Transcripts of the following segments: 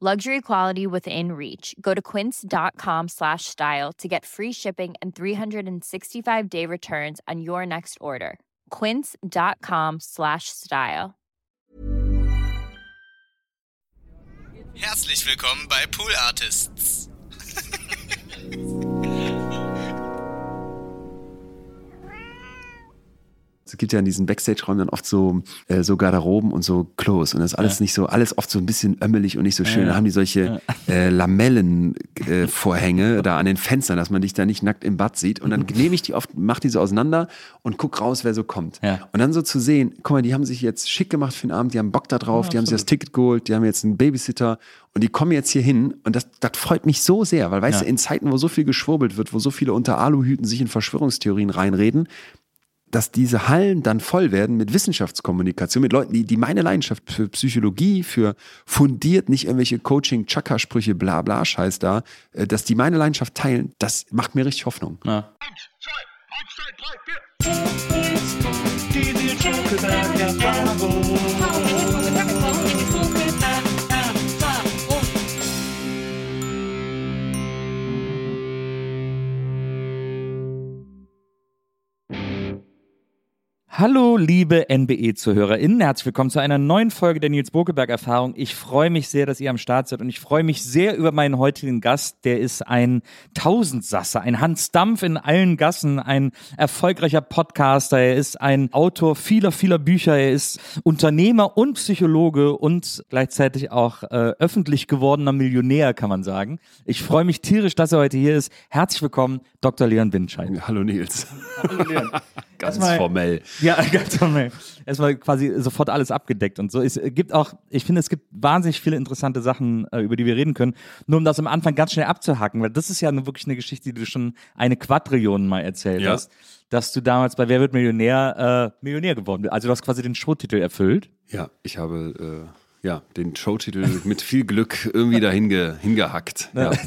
Luxury quality within reach. Go to quince.com slash style to get free shipping and 365 day returns on your next order. Quince.com slash style. Herzlich willkommen bei Pool Artists. Es gibt ja in diesen Backstage-Räumen dann oft so, äh, so Garderoben und so Klos. Und das ist alles nicht so, alles oft so ein bisschen ömmelig und nicht so schön. Da haben die solche äh, Lamellenvorhänge da an den Fenstern, dass man dich da nicht nackt im Bad sieht. Und dann nehme ich die oft, mach die so auseinander und guck raus, wer so kommt. Ja. Und dann so zu sehen, guck mal, die haben sich jetzt schick gemacht für den Abend, die haben Bock da drauf, die haben sich das Ticket geholt, die haben jetzt einen Babysitter und die kommen jetzt hier hin. Und das, das freut mich so sehr, weil weißt Ja. du, in Zeiten, wo so viel geschwurbelt wird, wo so viele unter Aluhüten sich in Verschwörungstheorien reinreden, dass diese Hallen dann voll werden mit Wissenschaftskommunikation, mit Leuten, die, die meine Leidenschaft für Psychologie, für fundiert, nicht irgendwelche Coaching-Chaka-Sprüche, bla bla Scheiß da, äh, dass die meine Leidenschaft teilen, das macht mir richtig Hoffnung. Ja. Hallo, liebe NBE-ZuhörerInnen. Herzlich willkommen zu einer neuen Folge der Nils Bokeberg-Erfahrung. Ich freue mich sehr, dass ihr am Start seid und ich freue mich sehr über meinen heutigen Gast. Der ist ein Tausendsasser, ein Hans Dampf in allen Gassen, ein erfolgreicher Podcaster. Er ist ein Autor vieler, vieler Bücher. Er ist Unternehmer und Psychologe und gleichzeitig auch äh, öffentlich gewordener Millionär, kann man sagen. Ich freue mich tierisch, dass er heute hier ist. Herzlich willkommen, Dr. Leon Windscheid. Hallo Nils. Ganz Erstmal- formell. Ja, ganz formell. Erstmal quasi sofort alles abgedeckt und so. Es gibt auch, ich finde, es gibt wahnsinnig viele interessante Sachen, äh, über die wir reden können. Nur um das am Anfang ganz schnell abzuhacken, weil das ist ja wirklich eine Geschichte, die du schon eine Quadrillion mal erzählt Ja. hast, dass du damals bei Wer wird Millionär äh, Millionär geworden bist. Also du hast quasi den Showtitel erfüllt. Ja, ich habe äh, ja, den Showtitel mit viel Glück irgendwie dahin ge, hingehackt. Ja.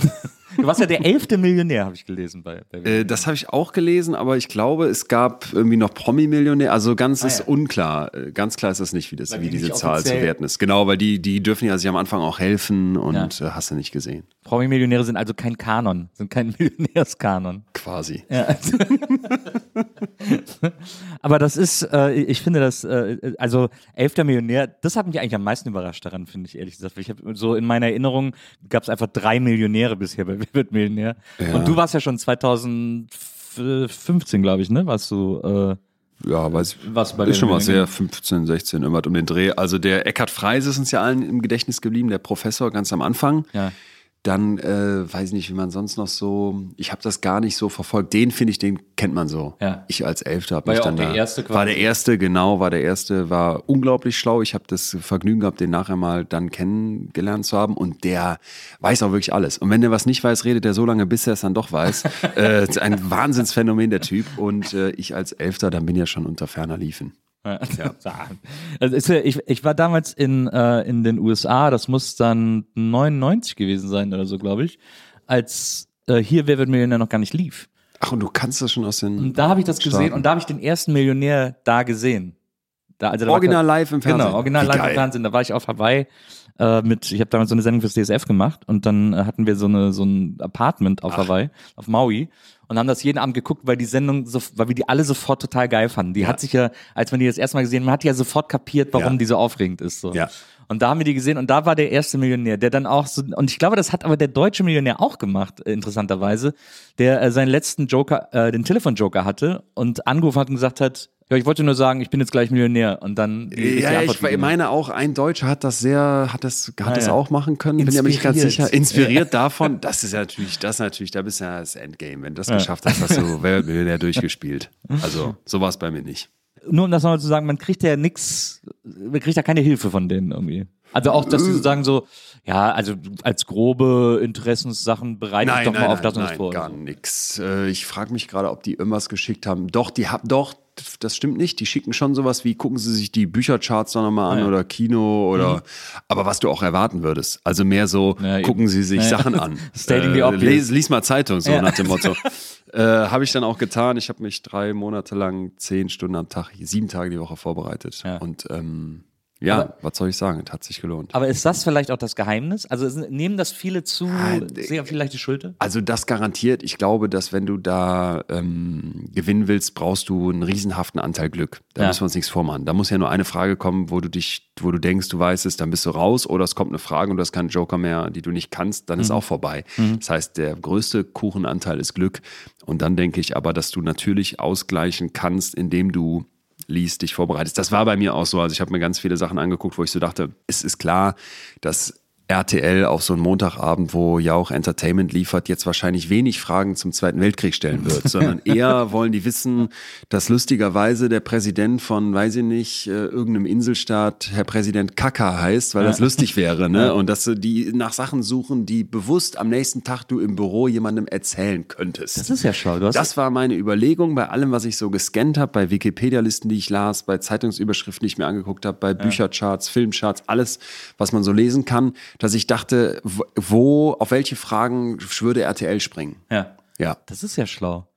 Du warst ja der elfte Millionär, habe ich gelesen bei, bei Äh, das habe ich auch gelesen, aber ich glaube, es gab irgendwie noch Promi-Millionär. Also ganz ist ja. unklar. Äh, Ganz klar ist das nicht, wie, das, Weil wie die diese Zahl zu werten ist. Genau, weil die, die dürfen ja sich am Anfang auch helfen und äh, hast du nicht gesehen. Promi-Millionäre sind also kein Kanon, sind kein Millionärskanon. Quasi. Ja. Aber das ist, äh, ich finde das, äh, also elfter Millionär, das hat mich eigentlich am meisten überrascht daran, finde ich ehrlich gesagt. Ich habe so in meiner Erinnerung gab es einfach drei Millionäre bisher bei Wer wird Millionär. Ja. Und du warst ja schon 2015, glaube ich, ne? Warst du äh, Ja, weiß ich. Was bei ist schon mal sehr 15, 16, irgendwas um den Dreh. Also der Eckhard Freise ist uns ja allen im Gedächtnis geblieben, der Professor ganz am Anfang. ja. Dann äh, weiß ich nicht, wie man sonst noch so. Ich habe das gar nicht so verfolgt. Den finde ich, den kennt man so. Ja. Ich als Elfter habe mich ja dann der da, Erste quasi. war der erste, genau, war der erste, war unglaublich schlau. Ich habe das Vergnügen gehabt, den nachher mal dann kennengelernt zu haben. Und der weiß auch wirklich alles. Und wenn der was nicht weiß, redet er so lange, bis er es dann doch weiß. äh, ist ein Wahnsinnsphänomen der Typ. Und äh, ich als Elfter, dann bin ja schon unter ferner liefen. Ja. Also ich, ich war damals in, äh, in den USA, das muss dann 99 gewesen sein oder so, glaube ich, als äh, hier Wer wird Millionär noch gar nicht lief. Ach, und du kannst das schon aus den. Und da habe ich das gesehen Staaten. und da habe ich den ersten Millionär da gesehen. Da, also da war Original grad- live im Fernsehen. Genau, original Wie live geil. im Fernsehen. Da war ich auf Hawaii äh, mit, ich habe damals so eine Sendung fürs DSF gemacht und dann äh, hatten wir so eine so ein Apartment auf Hawaii, auf Maui und haben das jeden Abend geguckt, weil die Sendung, so, weil wir die alle sofort total geil fanden. Die hat sich ja, als man die das erste Mal gesehen hat, man hat ja sofort kapiert, warum Ja. die so aufregend ist. So. Ja. Und da haben wir die gesehen und da war der erste Millionär, der dann auch so, und ich glaube, das hat aber der deutsche Millionär auch gemacht, äh, interessanterweise, der äh, seinen letzten Joker, äh, den Telefonjoker hatte und angerufen hat und gesagt hat, ja, ich wollte nur sagen, ich bin jetzt gleich Millionär und dann Ja, ich gegeben. meine auch, ein Deutscher hat das sehr, hat das, hat Ah, das ja. auch machen können, bin ja nicht ganz Inspiriert. sicher. Inspiriert davon, das ist ja natürlich, das ist natürlich, da bist du ja das Endgame. Wenn du das geschafft hast, hast du Weltmillionär durchgespielt. Also, so war es bei mir nicht. Nur um das nochmal zu sagen, man kriegt ja nix, man kriegt ja keine Hilfe von denen irgendwie. Also auch, dass die so sagen so, ja, also als grobe Interessenssachen bereite ich doch mal auf das und das nein, vor. gar nix. Äh, Ich frage mich gerade, ob die irgendwas geschickt haben. Doch, die haben, doch, das stimmt nicht. Die schicken schon sowas wie, gucken Sie sich die Büchercharts noch mal an Ja. Mhm. oder Kino oder, aber was du auch erwarten würdest. Also mehr so, Ja, gucken Sie sich Ja. Sachen an. Stating the Äh, obvious. les, lies mal Zeitung, so Ja. nach dem Motto. äh, habe ich dann auch getan. Ich habe mich drei Monate lang zehn Stunden am Tag, sieben Tage die Woche vorbereitet. Ja. Und ähm, ja, Aber- was soll ich sagen? Es hat sich gelohnt. Aber ist das vielleicht auch das Geheimnis? Also nehmen das viele zu äh, sehr vielleicht die Schulter? Also das garantiert. Ich glaube, dass wenn du da ähm, gewinnen willst, brauchst du einen riesenhaften Anteil Glück. Da Ja. müssen wir uns nichts vormachen. Da muss ja nur eine Frage kommen, wo du dich, wo du denkst, du weißt es, dann bist du raus. Oder es kommt eine Frage und du hast keinen Joker mehr, die du nicht kannst, dann ist auch vorbei. Das heißt, der größte Kuchenanteil ist Glück. Und dann denke ich aber, dass du natürlich ausgleichen kannst, indem du liest, dich vorbereitest. Das war bei mir auch so. Also ich habe mir ganz viele Sachen angeguckt, wo ich so dachte, es ist klar, dass RTL auf so einen Montagabend, wo ja auch Entertainment liefert, jetzt wahrscheinlich wenig Fragen zum Zweiten Weltkrieg stellen wird, sondern eher wollen die wissen, dass lustigerweise der Präsident von, weiß ich nicht, äh, irgendeinem Inselstaat Herr Präsident Kaka heißt, weil das lustig wäre, ne? Und dass sie die nach Sachen suchen, die bewusst am nächsten Tag du im Büro jemandem erzählen könntest. Das ist ja schlau. Das war meine Überlegung bei allem, was ich so gescannt habe, bei Wikipedia-Listen, die ich las, bei Zeitungsüberschriften, die ich mir angeguckt habe, bei Büchercharts, Filmcharts, alles, was man so lesen kann, dass ich dachte, wo- auf welche Fragen würde RTL springen? ja. Ja. Das ist ja schlau.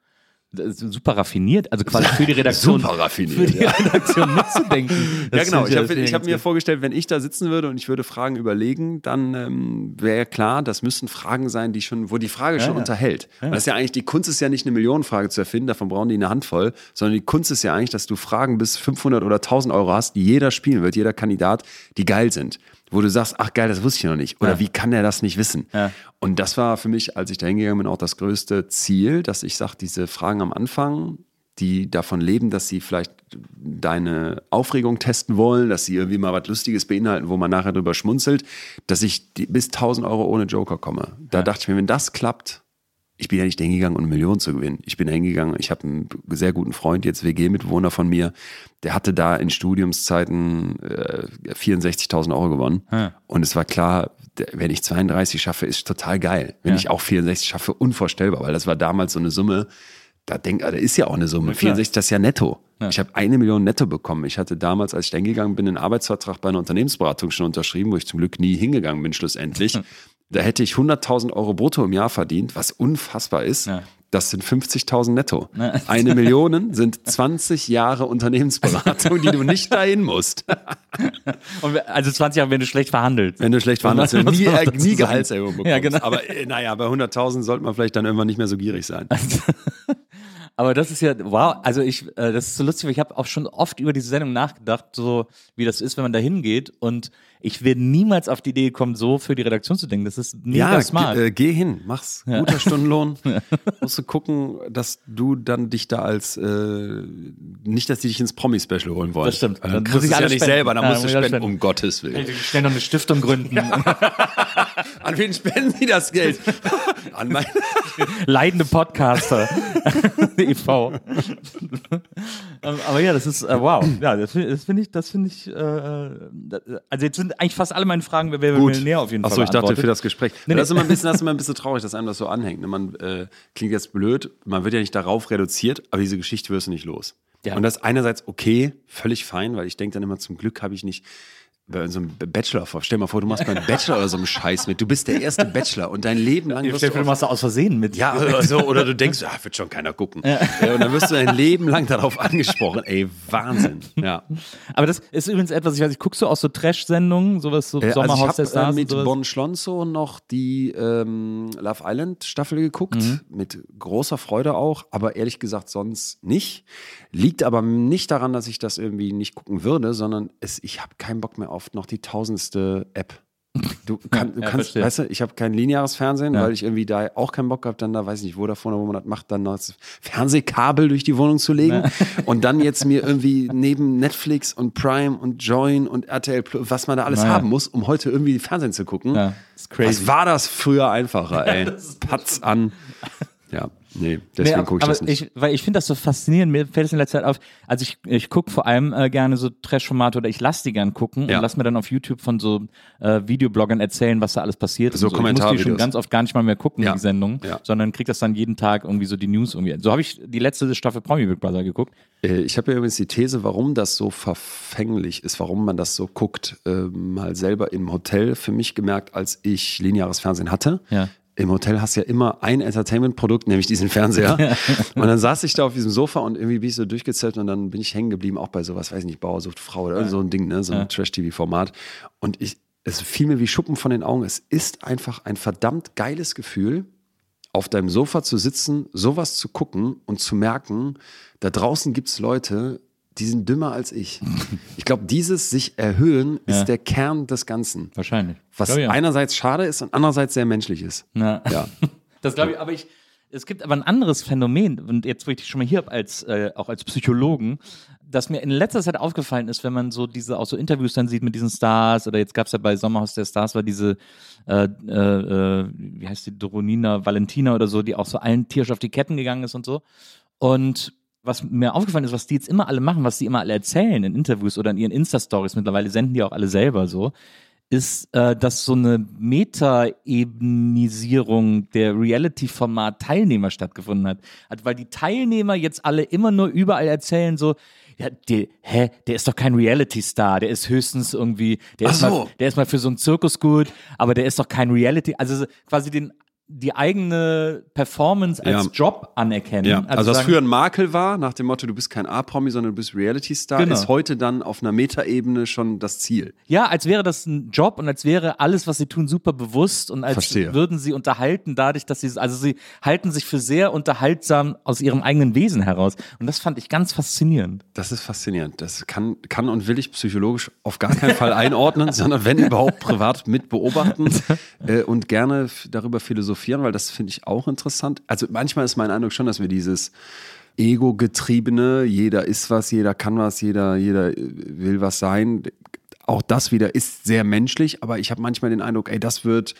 Ist super raffiniert, also quasi für die Redaktion. Super raffiniert, Für die ja. Redaktion mitzudenken. Ja, Das genau. finde Ich habe hab mir vorgestellt, wenn ich da sitzen würde und ich würde Fragen überlegen, dann ähm, wäre klar, das müssen Fragen sein, die schon, wo die Frage schon ja. unterhält. Weil Das ist ja eigentlich, die Kunst ist ja nicht eine Millionenfrage zu erfinden, davon brauchen die eine Handvoll, sondern die Kunst ist ja eigentlich, dass du Fragen bis 500 oder 1000 Euro hast, die jeder spielen wird, jeder Kandidat, die geil sind. Wo du sagst, ach geil, das wusste ich noch nicht. Oder Ja. wie kann der das nicht wissen? Ja. Und das war für mich, als ich da hingegangen bin, auch das größte Ziel, dass ich sage, diese Fragen am Anfang, die davon leben, dass sie vielleicht deine Aufregung testen wollen, dass sie irgendwie mal was Lustiges beinhalten, wo man nachher drüber schmunzelt, dass ich bis 1000 Euro ohne Joker komme. Da dachte ich mir, wenn das klappt, ich bin ja nicht hingegangen, um eine Million zu gewinnen. Ich bin hingegangen, ich habe einen sehr guten Freund, jetzt WG-Mitbewohner von mir, der hatte da in Studiumszeiten äh, 64.000 Euro gewonnen. Und es war klar, wenn ich 32 schaffe, ist total geil. Wenn Ja. ich auch 64 schaffe, unvorstellbar, weil das war damals so eine Summe, da denk, da ist ja auch eine Summe. klar. 64, das ist ja netto. Ich habe eine Million netto bekommen. Ich hatte damals, als ich da hingegangen bin, einen Arbeitsvertrag bei einer Unternehmensberatung schon unterschrieben, wo ich zum Glück nie hingegangen bin, schlussendlich. Da hätte ich 100.000 Euro brutto im Jahr verdient, was unfassbar ist. Ja. Das sind 50.000 netto. Eine Million sind 20 Jahre Unternehmensberatung, die du nicht dahin musst. Also 20 Jahre, wenn du schlecht verhandelt. Wenn du schlecht verhandelst, Muss man nie, äh, nie. Gehaltserhöhung bekommst. Ja, genau. Aber äh, naja, bei 100.000 sollte man vielleicht dann irgendwann nicht mehr so gierig sein. Aber das ist ja, wow, also ich, äh, das ist so lustig, weil ich habe auch schon oft über diese Sendung nachgedacht, so wie das ist, wenn man da hingeht. Und ich wäre niemals auf die Idee gekommen, so für die Redaktion zu denken. Das ist mega Ja, smart. äh, geh hin, mach's. Guter Stundenlohn. Musst du gucken, dass du dann dich da als, äh, nicht, dass die dich ins Promi-Special holen wollen. Das stimmt. Dann, Dann kriegst ich du es ja nicht spenden. selber, dann Ja, musst du ich spenden, spenden. um Gottes Willen. Schnell noch eine Stiftung gründen. An wen spenden sie das Geld? An mein Leidende Podcaster. e.V. Ähm, Aber ja, das ist, äh, wow. Ja, das finde das find ich, das finde ich, äh, das- also jetzt sind eigentlich fast alle meine Fragen, wer wäre Millionär auf jeden Fall Achso, ich dachte für das Gespräch. Nee, Das, ist nee. immer ein bisschen, das ist immer ein bisschen traurig, dass einem das so anhängt. ne? Man äh, klingt jetzt blöd, man wird ja nicht darauf reduziert, aber diese Geschichte wirst du nicht los. Ja. Und das ist einerseits okay, völlig fein, weil ich denke dann immer, zum Glück habe ich nicht bei so einem Bachelor vor. Stell dir mal vor, du machst beim Bachelor oder so einem Scheiß mit. Du bist der erste Bachelor und dein Leben lang wirst Stell dir du vor, du auf machst da aus Versehen mit. ja, oder so, oder du denkst, ah, wird schon keiner gucken. Ja. und dann wirst du dein Leben lang darauf angesprochen. Ey, Wahnsinn. Ja. Aber das ist übrigens etwas, ich weiß nicht, guckst du auch so Trash-Sendungen, sowas so Äh, Sommerhaus also ich habe Stars äh, mit? Bon Schlonzo noch die ähm, Love Island Staffel geguckt, Mhm. mit großer Freude auch, aber ehrlich gesagt sonst nicht. Liegt aber nicht daran, dass ich das irgendwie nicht gucken würde, sondern es, ich habe keinen Bock mehr auf noch die tausendste App. Du, kann, du Ja, kannst, verstehe. weißt du, ich habe kein lineares Fernsehen, Ja. weil ich irgendwie da auch keinen Bock habe, dann da, weiß ich nicht, wo davon, wo man das macht, dann noch das Fernsehkabel durch die Wohnung zu legen und dann jetzt mir irgendwie neben Netflix und Prime und Join und RTL Plus, was man da alles Naja. haben muss, um heute irgendwie Fernsehen zu gucken. Ja. Was war das früher einfacher, ey? Patz an. Ja, nee, deswegen Nee, gucke ich aber das nicht. Ich, weil ich finde das so faszinierend. Mir fällt es in letzter Zeit auf. Also ich, ich gucke vor allem äh, gerne so Trash-Formate oder ich lasse die gern gucken Ja. und lass mir dann auf YouTube von so äh, Videobloggern erzählen, was da alles passiert. So und Ich muss die schon ganz oft gar nicht mal mehr gucken, Ja. die Sendung, Ja. sondern krieg das dann jeden Tag irgendwie so die News irgendwie. So habe ich die letzte Staffel Promi Big Brother geguckt. Äh, Ich habe ja übrigens die These, warum das so verfänglich ist, warum man das so guckt, äh, mal selber im Hotel für mich gemerkt, als ich lineares Fernsehen hatte. Ja. Im Hotel hast du ja immer ein Entertainment-Produkt, nämlich diesen Fernseher. und dann saß ich da auf diesem Sofa und irgendwie bin ich so durchgezählt und dann bin ich hängen geblieben, auch bei sowas, weiß ich nicht, Bauer sucht Frau oder irgend so ein Ding, ne? so ein Trash-TV-Format. Und ich, es fiel mir wie Schuppen von den Augen. Es ist einfach ein verdammt geiles Gefühl, auf deinem Sofa zu sitzen, sowas zu gucken und zu merken, da draußen gibt es Leute, die sind dümmer als ich. Ich glaube, dieses sich erhöhen ist Ja. der Kern des Ganzen. Wahrscheinlich. Was Glaub ja. einerseits schade ist und andererseits sehr menschlich ist. Na. Ja. Das glaube ich, aber ich, es gibt aber ein anderes Phänomen, und jetzt, wo ich dich schon mal hier habe, als, äh, auch als Psychologen, das mir in letzter Zeit aufgefallen ist, wenn man so diese, auch so Interviews dann sieht mit diesen Stars, oder jetzt gab es ja bei Sommerhaus der Stars, war diese, äh, äh, äh, wie heißt die, Doronina Valentina oder so, die auch so allen tierisch auf die Ketten gegangen ist und so. Und was mir aufgefallen ist, was die jetzt immer alle machen, was die immer alle erzählen in Interviews oder in ihren Insta-Stories, mittlerweile senden die auch alle selber so, ist, äh, dass so eine Meta-Ebenisierung der Reality-Format-Teilnehmer stattgefunden hat. hat. Weil die Teilnehmer jetzt alle immer nur überall erzählen so, ja, die, hä, der ist doch kein Reality-Star, der ist höchstens irgendwie, der ist, Ach mal, so. der ist mal für so einen Zirkus gut, aber der ist doch kein Reality, also so quasi den die eigene Performance als Ja. Job anerkennen. Ja, also, was sagen- früher ein Makel war, nach dem Motto, du bist kein A-Promi, sondern du bist Reality-Star, Genau. ist heute dann auf einer Metaebene schon das Ziel. Ja, als wäre das ein Job und als wäre alles, was sie tun, super bewusst und als Verstehe. würden sie unterhalten dadurch, dass sie, also sie halten sich für sehr unterhaltsam aus ihrem eigenen Wesen heraus. Und das fand ich ganz faszinierend. Das ist faszinierend. Das kann, kann und will ich psychologisch auf gar keinen Fall einordnen, sondern wenn überhaupt privat mit beobachten äh, und gerne darüber philosophieren, weil das finde ich auch interessant. Also manchmal ist mein Eindruck schon, dass wir dieses Ego-getriebene, jeder ist was, jeder kann was, jeder, jeder äh, will was sein. Auch das wieder ist sehr menschlich, aber ich habe manchmal den Eindruck, ey, das wird,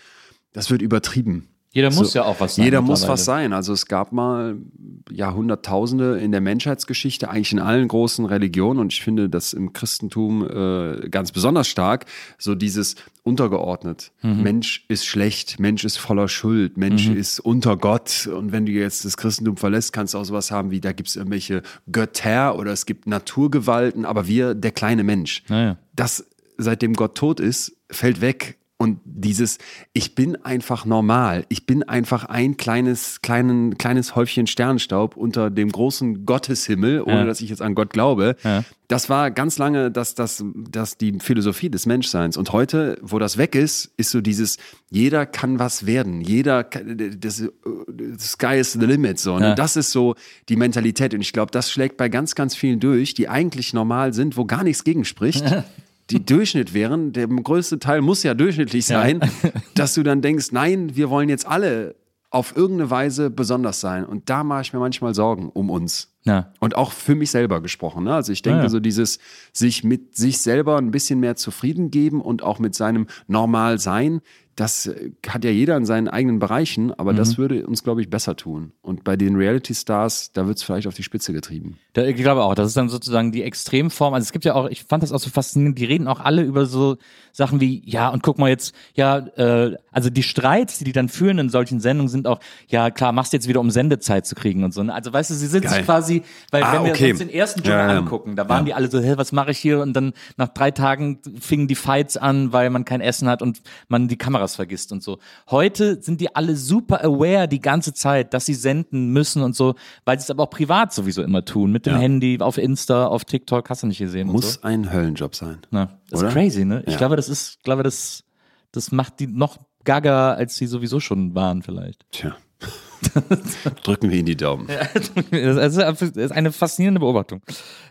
das wird übertrieben. Jeder muss ja auch was sein Jeder muss was sein. Also es gab mal Jahrhunderttausende in der Menschheitsgeschichte, eigentlich in allen großen Religionen und ich finde das im Christentum äh, ganz besonders stark, so dieses untergeordnet. Mhm. Mensch ist schlecht, Mensch ist voller Schuld, Mensch ist unter Gott und wenn du jetzt das Christentum verlässt, kannst du auch sowas haben wie, da gibt es irgendwelche Götter oder es gibt Naturgewalten, aber wir, der kleine Mensch. Naja. Das, seitdem Gott tot ist, fällt weg. Und dieses, ich bin einfach normal, ich bin einfach ein kleines, kleinen, kleines Häufchen Sternstaub unter dem großen Gotteshimmel, ohne Ja. dass ich jetzt an Gott glaube. Ja. Das war ganz lange das, das, das die Philosophie des Menschseins. Und heute, wo das weg ist, ist so dieses, jeder kann was werden. Jeder, kann- das, the sky is the limit. So. Ja. Und das ist so die Mentalität. Und ich glaube, das schlägt bei ganz, ganz vielen durch, die eigentlich normal sind, wo gar nichts gegen spricht. Die Durchschnitt wären, der größte Teil muss ja durchschnittlich sein, dass du dann denkst, nein, wir wollen jetzt alle auf irgendeine Weise besonders sein. Und da mache ich mir manchmal Sorgen um uns. Ja. Und auch für mich selber gesprochen. Ne? Also ich denke, Ja, ja. so dieses sich mit sich selber ein bisschen mehr zufrieden geben und auch mit seinem Normal-Sein, das äh, hat ja jeder in seinen eigenen Bereichen, aber Mhm. das würde uns, glaube ich, besser tun. Und bei den Reality-Stars, da wird es vielleicht auf die Spitze getrieben. Da, ich glaube auch, das ist dann sozusagen die Extremform. Also es gibt ja auch, ich fand das auch so faszinierend, die reden auch alle über so Sachen wie, ja, und guck mal jetzt, ja, äh, also die Streits, die die dann führen in solchen Sendungen, sind auch, ja, klar, machst du jetzt wieder, um Sendezeit zu kriegen und so. ne? Also weißt du, sie sind Geil. sich quasi, weil Ah, wenn wir okay. uns den ersten Dschungel Ja, ja. angucken, da waren die alle so, hä, was mache ich hier? Und dann nach drei Tagen fingen die Fights an, weil man kein Essen hat und man die Kameras vergisst und so. Heute sind die alle super aware die ganze Zeit, dass sie senden müssen und so, weil sie es aber auch privat sowieso immer tun, mit dem Ja. Handy, auf Insta, auf TikTok, hast du nicht gesehen. Muss so. ein Höllenjob sein. Na, das oder? ist crazy, ne? Ich Ja. glaube, das ist, glaube, das, das macht die noch gaga, als sie sowieso schon waren, vielleicht. Tja. Drücken wir Ihnen die Daumen. Das ist das eine faszinierende Beobachtung.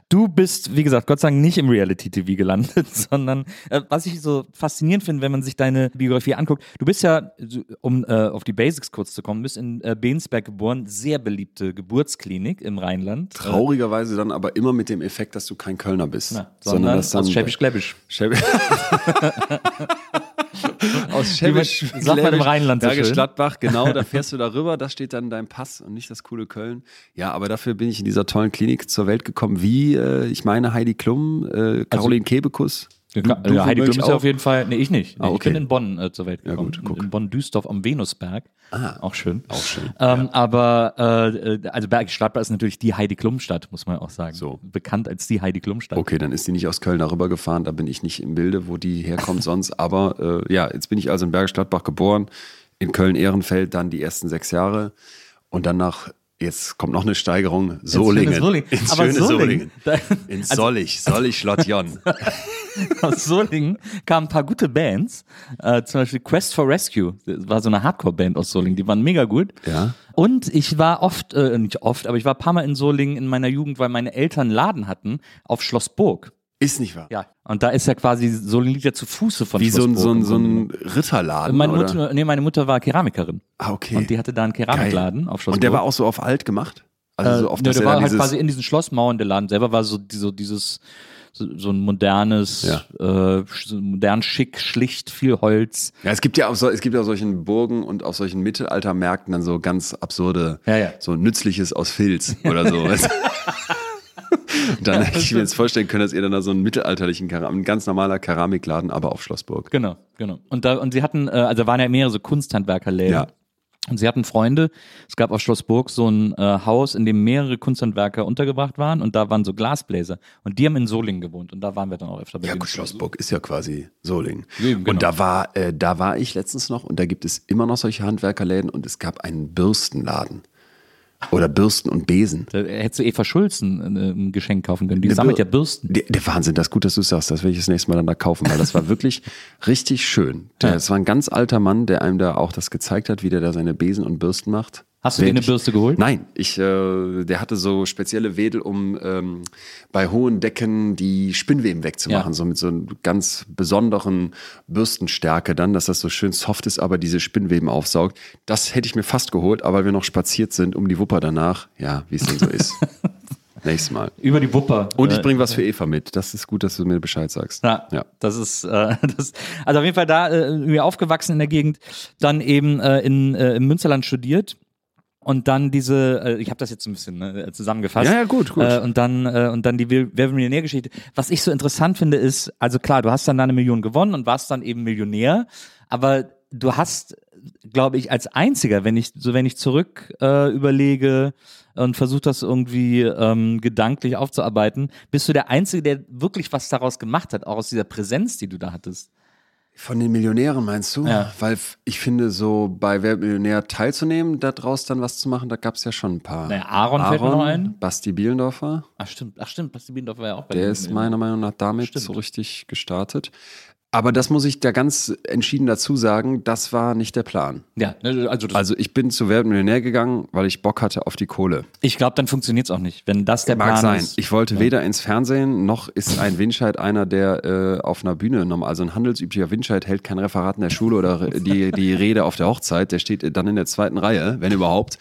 Du bist, wie gesagt, Gott sei Dank nicht im Reality-TV gelandet, sondern äh, was ich so faszinierend finde, wenn man sich deine Biografie anguckt, du bist ja, um äh, auf die Basics kurz zu kommen, bist in äh, Bensberg geboren, sehr beliebte Geburtsklinik im Rheinland. Traurigerweise dann aber immer mit dem Effekt, dass du kein Kölner bist. Na, sondern, dass dann aus Schäbisch-Gläbisch. Schäbisch. aus Schäbisch. Sagt man im Rheinland so schön. Gladbach, genau, da fährst du darüber, da steht dann dein Pass und nicht das coole Köln. Ja, aber dafür bin ich in dieser tollen Klinik zur Welt gekommen, wie, äh, ich meine, Heidi Klum, äh, Caroline Kebekus. Ja, Du- du ja, Heidi Klum ist ja auf jeden Fall, nee, ich nicht. Nee, Ah, Ich okay. bin in Bonn äh, zur Welt Ja, gekommen. gut, guck. In Bonn-Düstorf am Venusberg. Ah, Auch schön. Auch schön. Ähm, Aber äh, äh, also Bergisch Gladbach ist natürlich die Heidi Klum-Stadt, muss man auch sagen. So. Bekannt als die Heidi Klum-Stadt. Okay, dann ist die nicht aus Köln darüber gefahren, da bin ich nicht im Bilde, wo die herkommt sonst. Aber äh, ja, jetzt bin ich also in Bergisch Gladbach geboren, in Köln-Ehrenfeld dann die ersten sechs Jahre und dann nach, jetzt kommt noch eine Steigerung, Solingen. Solingen. Ins Aber schöne Solingen, Solingen. In also- Sollig, Sollig Schlottjon. Aus Solingen kamen ein paar gute Bands. Äh, zum Beispiel Quest for Rescue. Das war so eine Hardcore-Band aus Solingen. Die waren mega gut. Ja. Und ich war oft, äh, nicht oft, aber ich war ein paar Mal in Solingen in meiner Jugend, weil meine Eltern einen Laden hatten auf Schloss Burg. Ist nicht wahr. Ja. Und da ist ja quasi, Solingen liegt ja zu Fuße von Wie so ein, so ein, so ein Ritterladen. Meine oder? Mutter, nee, meine Mutter war Keramikerin. Ah, okay. Und die hatte da einen Keramikladen auf Schloss Und der war auch so auf alt gemacht? Also so Äh, auf ne, der er war halt quasi in diesen Schlossmauern. Der Laden selber war so, so dieses, so, so ein modernes, äh, so modern, schick, schlicht, viel Holz. Ja, es gibt ja auch so, es gibt ja auf solchen Burgen und auf solchen Mittelaltermärkten dann so ganz absurde, Ja, ja. so Nützliches aus Filz oder so. dann hätte ich mir jetzt vorstellen können, dass ihr dann da so einen mittelalterlichen ein ganz normaler Keramikladen, aber auf Schlossburg. Genau, genau. Und da, und sie hatten, äh, also waren ja mehrere so Kunsthandwerkerläden. Ja. Und sie hatten Freunde. Es gab auf Schloss Burg so ein äh, Haus, in dem mehrere Kunsthandwerker untergebracht waren und da waren so Glasbläser. Und die haben in Solingen gewohnt und da waren wir dann auch öfter bei Ja, gut, Schlossburg ist ja quasi Solingen. Eben, genau. Und da war, äh, da war ich letztens noch und da gibt es immer noch solche Handwerkerläden und es gab einen Bürstenladen. Oder Bürsten und Besen. Da hättest du Eva Schulzen äh, ein Geschenk kaufen können. Die sammelt ja Bürsten. Der, der Wahnsinn, das ist gut, dass du es sagst. Das werde ich das nächste Mal dann da kaufen, weil das war wirklich richtig schön. Der, Ja. Es war ein ganz alter Mann, der einem da auch das gezeigt hat, wie der da seine Besen und Bürsten macht. Hast du dir eine Bürste geholt? Nein, ich, äh, der hatte so spezielle Wedel, um ähm, bei hohen Decken die Spinnweben wegzumachen. Ja. So mit so einer ganz besonderen Bürstenstärke dann, dass das so schön soft ist, aber diese Spinnweben aufsaugt. Das hätte ich mir fast geholt, aber wir noch spaziert sind um die Wupper danach. Ja, wie es denn so ist. Nächstes Mal. Über die Wupper. Und ich Äh, bringe was für Eva mit. Das ist gut, dass du mir Bescheid sagst. Ja, Ja. das ist äh, das, also auf jeden Fall da äh, irgendwie aufgewachsen in der Gegend, dann eben äh, in äh, im Münsterland studiert und dann diese, äh, ich habe das jetzt ein bisschen ne, zusammengefasst. Ja, ja, gut, gut. Äh, und dann äh, und dann die Wer wird Millionär-Geschichte. Was ich so interessant finde, ist, also klar, du hast dann deine Million gewonnen und warst dann eben Millionär, aber du hast, glaube ich, als einziger, wenn ich so wenn ich zurück äh, überlege und versuche das irgendwie ähm, gedanklich aufzuarbeiten, bist du der Einzige, der wirklich was daraus gemacht hat, auch aus dieser Präsenz, die du da hattest. Von den Millionären meinst du? Ja. Weil ich finde, so bei Wer Millionär teilzunehmen, daraus dann was zu machen, da gab es ja schon ein paar. Naja, Aaron fällt mir noch ein. Basti Bielendorfer, Ach stimmt, ach stimmt, Basti Biendorf war ja auch bei der ist meiner Meinung nach damit Stimmt. so richtig gestartet. Aber das muss ich da ganz entschieden dazu sagen, das war nicht der Plan. Ja, ne, also, Also ich bin zu Wer wird Millionär gegangen, weil ich Bock hatte auf die Kohle. ich glaube, dann funktioniert es auch nicht, wenn das der Mag Plan sein. ist. Ich wollte weder ins Fernsehen, noch ist ein Windscheid einer, der äh, auf einer Bühne, normal- also ein handelsüblicher Windscheid hält kein Referat in der Schule oder die, die Rede auf der Hochzeit, der steht dann in der zweiten Reihe, wenn überhaupt.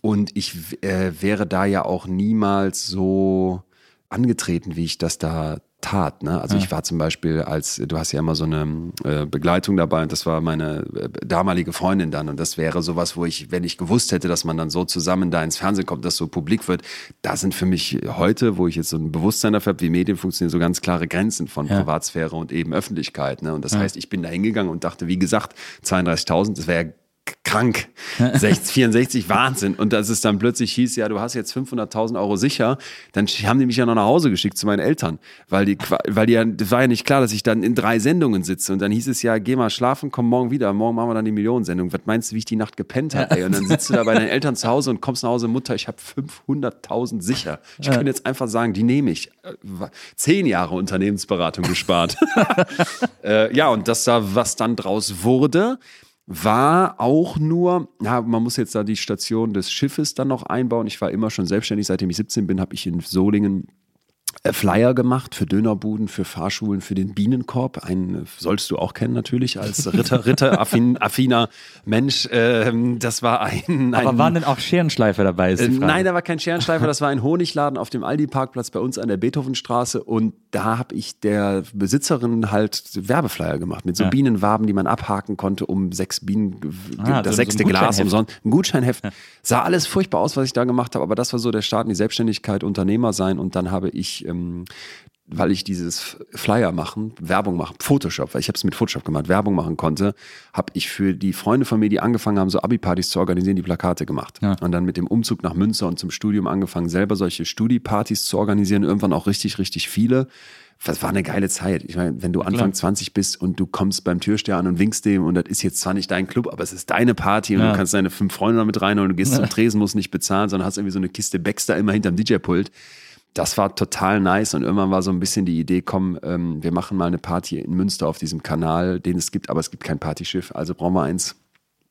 Und ich äh, wäre da ja auch niemals so angetreten, wie ich das da tat. Ne? Also ich war zum Beispiel als, du hast ja immer so eine äh, Begleitung dabei und das war meine äh, damalige Freundin dann und das wäre sowas, wo ich, wenn ich gewusst hätte, dass man dann so zusammen da ins Fernsehen kommt, dass so publik wird, da sind für mich heute, wo ich jetzt so ein Bewusstsein dafür habe, wie Medien funktionieren, so ganz klare Grenzen von Privatsphäre und eben Öffentlichkeit. Ne? Und das heißt, ich bin da hingegangen und dachte, wie gesagt, 32.000, das wäre ja krank. 60, 64, Wahnsinn. Und dass es dann plötzlich hieß, ja, du hast jetzt 500.000 Euro sicher, dann haben die mich ja noch nach Hause geschickt zu meinen Eltern. Weil die, weil die ja, das war ja nicht klar, dass ich dann in drei Sendungen sitze. Und dann hieß es ja, geh mal schlafen, komm morgen wieder. Morgen machen wir dann die Millionensendung. Was meinst du, wie ich die Nacht gepennt habe? Ey? Und dann sitzt du da bei deinen Eltern zu Hause und kommst nach Hause, Mutter, ich habe 500.000 sicher. Ich könnte jetzt einfach sagen, die nehme ich. Äh, Zehn Jahre Unternehmensberatung gespart. äh, ja, und das da, was dann draus wurde, war auch nur, ja, man muss jetzt da die Station des Schiffes dann noch einbauen. Ich war immer schon selbstständig, seitdem ich 17 bin, habe ich in Solingen Flyer gemacht für Dönerbuden, für Fahrschulen, für den Bienenkorb. Einen äh, sollst du auch kennen natürlich als Ritter, Ritter affin, affiner Mensch. Ähm, das war ein, ein Aber waren denn auch Scherenschleifer dabei? Äh. Nein, da war kein Scherenschleifer, das war ein Honigladen auf dem Aldi-Parkplatz bei uns an der Beethovenstraße und da habe ich der Besitzerin halt Werbeflyer gemacht mit so Ja. Bienenwaben, die man abhaken konnte, um sechs Bienen, Ah, das so- so sechste Glas Gutscheinheft. umsonst. Ein Gutscheinheft. Sah alles furchtbar aus, was ich da gemacht habe, aber das war so der Start in die Selbstständigkeit, Unternehmer sein und dann habe ich ähm, weil ich dieses Flyer machen, Werbung machen, Photoshop, weil ich habe es mit Photoshop gemacht, Werbung machen konnte, habe ich für die Freunde von mir, die angefangen haben, so Abi-Partys zu organisieren, die Plakate gemacht. Ja. Und dann mit dem Umzug nach Münster und zum Studium angefangen, selber solche Studi-Partys zu organisieren, irgendwann auch richtig, richtig viele. Das war eine geile Zeit. Ich meine, wenn du Anfang 20 bist und du kommst beim Türsteher an und winkst dem und das ist jetzt zwar nicht dein Club, aber es ist deine Party und Ja. du kannst deine fünf Freunde damit rein und du gehst zum Tresen, musst nicht bezahlen, sondern hast irgendwie so eine Kiste Baxter immer hinterm DJ-Pult. Das war total nice und irgendwann war so ein bisschen die Idee, komm, ähm, wir machen mal eine Party in Münster auf diesem Kanal, den es gibt, aber es gibt kein Partyschiff, also brauchen wir eins.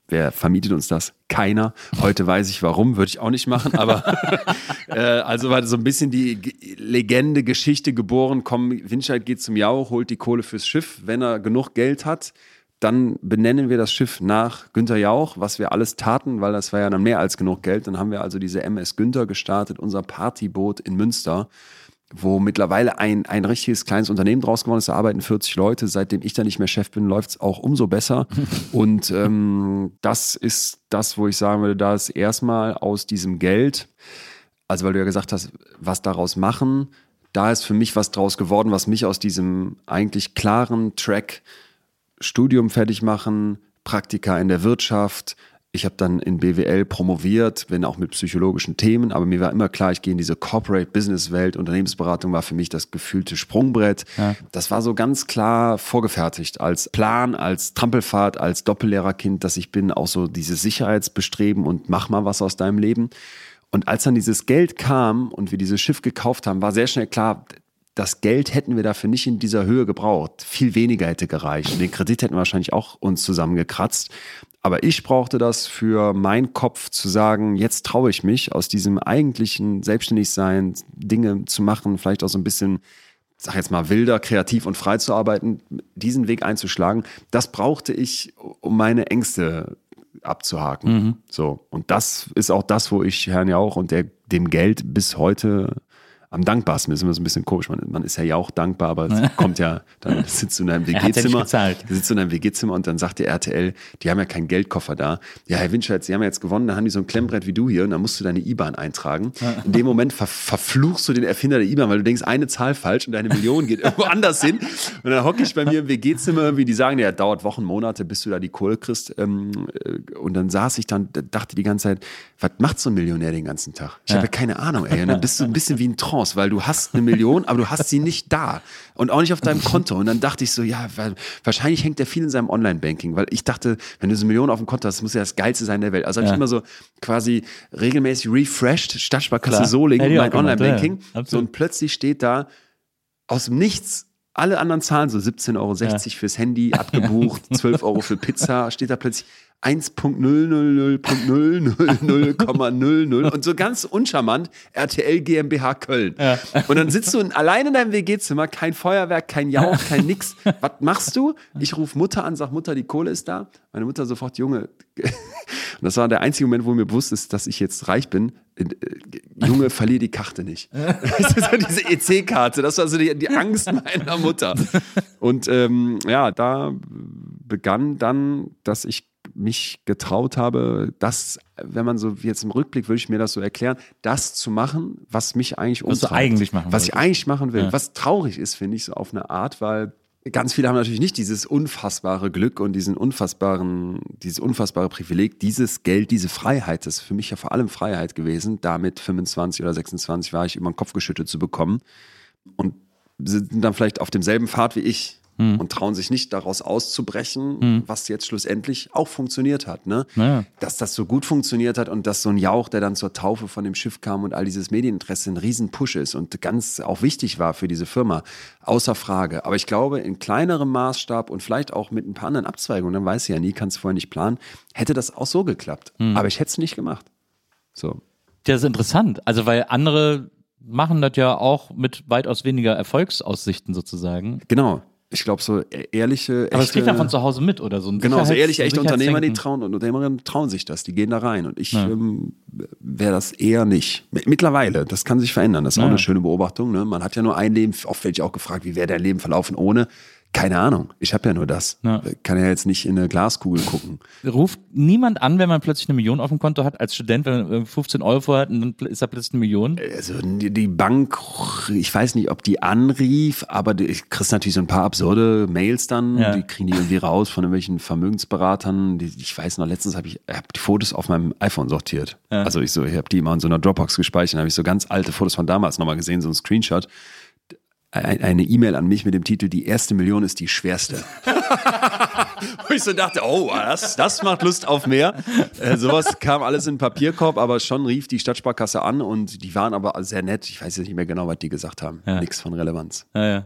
Wer vermietet uns das? Keiner. Heute weiß ich warum, würde ich auch nicht machen, aber äh, also war so ein bisschen die G Legende, Geschichte geboren, komm, Winscheid geht zum Jauch, holt die Kohle fürs Schiff, wenn er genug Geld hat, dann benennen wir das Schiff nach Günter Jauch, was wir alles taten, weil das war ja dann mehr als genug Geld. Dann haben wir also diese MS Günther gestartet, unser Partyboot in Münster, wo mittlerweile ein, ein richtiges kleines Unternehmen draus geworden ist. Da arbeiten 40 Leute. Seitdem ich da nicht mehr Chef bin, läuft es auch umso besser. Und ähm, das ist das, wo ich sagen würde, da ist erstmal aus diesem Geld, also weil du ja gesagt hast, was daraus machen, da ist für mich was draus geworden, was mich aus diesem eigentlich klaren Track Studium fertig machen, Praktika in der Wirtschaft. Ich habe dann in BWL promoviert, wenn auch mit psychologischen Themen, aber mir war immer klar, ich gehe in diese Corporate Business Welt. Unternehmensberatung war für mich das gefühlte Sprungbrett. Das war so ganz klar vorgefertigt als Plan, als Trampelfahrt, als Doppellehrerkind, dass ich bin, auch so dieses Sicherheitsbestreben und mach mal was aus deinem Leben. Und als dann dieses Geld kam und wir dieses Schiff gekauft haben, war sehr schnell klar, das Geld hätten wir dafür nicht in dieser Höhe gebraucht. Viel weniger hätte gereicht. Und den Kredit hätten wir wahrscheinlich auch uns zusammengekratzt. Aber ich brauchte das für meinen Kopf zu sagen, jetzt traue ich mich aus diesem eigentlichen Selbstständigsein, Dinge zu machen, vielleicht auch so ein bisschen, sag jetzt mal, wilder, kreativ und frei zu arbeiten, diesen Weg einzuschlagen. Das brauchte ich, um meine Ängste abzuhaken. So. Und das ist auch das, wo ich Herrn Jauch und der, dem Geld bis heute am dankbarsten ist. Immer so ein bisschen komisch. Man, man ist ja Jauch dankbar, aber es kommt ja, dann sitzt du in deinem Er hat's ja WG-Zimmer. gezahlt. Du sitzt in deinem WG-Zimmer und dann sagt der RTL, die haben ja keinen Geldkoffer da. Ja, Herr Winscheid, Sie haben ja jetzt gewonnen, da haben die so ein Klemmbrett wie du hier und dann musst du deine IBAN eintragen. In dem Moment ver verfluchst du den Erfinder der IBAN, weil du denkst, eine Zahl falsch und deine Million geht irgendwo anders hin. Und dann hocke ich bei mir im WG-Zimmer irgendwie, die sagen, ja, dauert Wochen, Monate, bis du da die Kohle kriegst. Ähm, äh, und dann saß ich dann, dachte die ganze Zeit, was macht so ein Millionär den ganzen Tag? Ich habe ja keine Ahnung, ey. Und dann bist du ein bisschen wie ein Trance, weil du hast eine Million, aber du hast sie nicht da und auch nicht auf deinem Konto. Und dann dachte ich so, ja, wahrscheinlich hängt der viel in seinem Online-Banking, weil ich dachte, wenn du so eine Million auf dem Konto hast, das muss ja das Geilste sein der Welt. Also habe Ja. ich immer so quasi regelmäßig refreshed, Stadtsparkasse. Solingen, auch mein Online-Banking. ja, so und plötzlich steht da aus dem Nichts alle anderen Zahlen, so 17,60 Euro fürs Handy, abgebucht, 12 Euro für Pizza, steht da plötzlich 1.000.000,00 und so ganz uncharmant RTL GmbH Köln. Und dann sitzt du in, allein in deinem WG-Zimmer, kein Feuerwerk, kein Jauch, kein nix. Was machst du? Ich rufe Mutter an, sag Mutter, die Kohle ist da. Meine Mutter sofort, Junge. Und das war der einzige Moment, wo mir bewusst ist, dass ich jetzt reich bin. Äh, Junge, verlier die Karte nicht. Das ist so diese EC-Karte, das war so die, die Angst meiner Mutter. Und ähm, ja, da begann dann, dass ich mich getraut habe, das, wenn man so jetzt im Rückblick würde ich mir das so erklären, das zu machen, was mich eigentlich Was du umtreibt. eigentlich machen Was ich eigentlich machen will. Ja. Was traurig ist, finde ich, so auf eine Art, weil ganz viele haben natürlich nicht dieses unfassbare Glück und diesen unfassbaren, dieses unfassbare Privileg, dieses Geld, diese Freiheit, das ist für mich ja vor allem Freiheit gewesen, da mit 25 oder 26 war ich über den Kopf geschüttet zu bekommen und sind dann vielleicht auf demselben Pfad wie ich und trauen sich nicht daraus auszubrechen, was jetzt schlussendlich auch funktioniert hat. Ne? Naja. Dass das so gut funktioniert hat und dass so ein Jauch, der dann zur Taufe von dem Schiff kam und all dieses Medieninteresse ein Riesenpush ist und ganz auch wichtig war für diese Firma, außer Frage. Aber ich glaube, in kleinerem Maßstab und vielleicht auch mit ein paar anderen Abzweigungen, dann weiß ich ja nie, kannst vorher nicht planen, hätte das auch so geklappt. Aber ich hätte es nicht gemacht. So. Das ist interessant. Also, weil andere machen das ja auch mit weitaus weniger Erfolgsaussichten sozusagen. Genau. Ich glaube, so e- ehrliche, Aber das echte, kriegt man von zu Hause mit oder so. Ein Genau, so ehrliche, echte Unternehmer, die trauen und Unternehmerinnen trauen sich das, die gehen da rein. Und ich Ja. ähm, wäre das eher nicht. Mittlerweile, das kann sich verändern. Das ist auch Ja. eine schöne Beobachtung. Ne? Man hat ja nur ein Leben, oft werde ich auch gefragt, wie wäre dein Leben verlaufen ohne? Keine Ahnung. Ich habe ja nur das. Ja. Kann ja jetzt nicht in eine Glaskugel gucken. Ruft niemand an, wenn man plötzlich eine Million auf dem Konto hat, als Student, wenn man irgendwie 15 Euro hat und dann ist da plötzlich eine Million? Also die Bank, ich weiß nicht, ob die anrief, aber du ich kriegst natürlich so ein paar absurde Mails dann, Ja. die kriegen die irgendwie raus von irgendwelchen Vermögensberatern. Die, ich weiß noch, letztens habe ich hab die Fotos auf meinem iPhone sortiert. Ja. Also ich so, ich habe die immer in so einer Dropbox gespeichert, habe ich so ganz alte Fotos von damals nochmal gesehen, so ein Screenshot. Ein- Eine E-Mail an mich mit dem Titel, die erste Million ist die schwerste. Wo ich so dachte, oh, das, das macht Lust auf mehr. Äh, sowas kam alles in den Papierkorb, aber schon rief die Stadtsparkasse an und die waren aber sehr nett. Ich weiß jetzt nicht mehr genau, was die gesagt haben. Ja. Nichts von Relevanz. Ja, ja.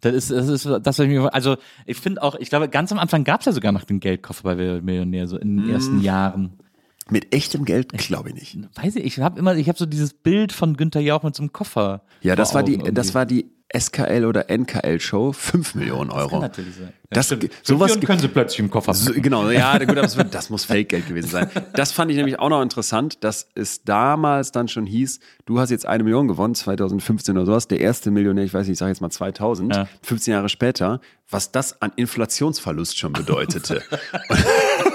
Das ist, das ist, das, was ich mir, also ich finde auch, ich glaube, ganz am Anfang gab es ja sogar noch den Geldkoffer bei Millionär, so in den ersten Jahren. Mit echtem Geld glaube ich nicht. Weiß ich, ich habe immer, ich habe so dieses Bild von Günther Jauch mit so einem Koffer. Ja, das war die, Augen das irgendwie. war die SKL oder NKL Show, 5 Millionen Euro. Kann natürlich sein. Das, stimmt. sowas Millionen können sie plötzlich im Koffer So, genau, ja, gut, aber das, das muss Fake-Geld gewesen sein. Das fand ich nämlich auch noch interessant, dass es damals dann schon hieß, du hast jetzt eine Million gewonnen, 2015 oder sowas, der erste Millionär, ich weiß nicht, ich sage jetzt mal 2000, Ja. 15 Jahre später, was das an Inflationsverlust schon bedeutete.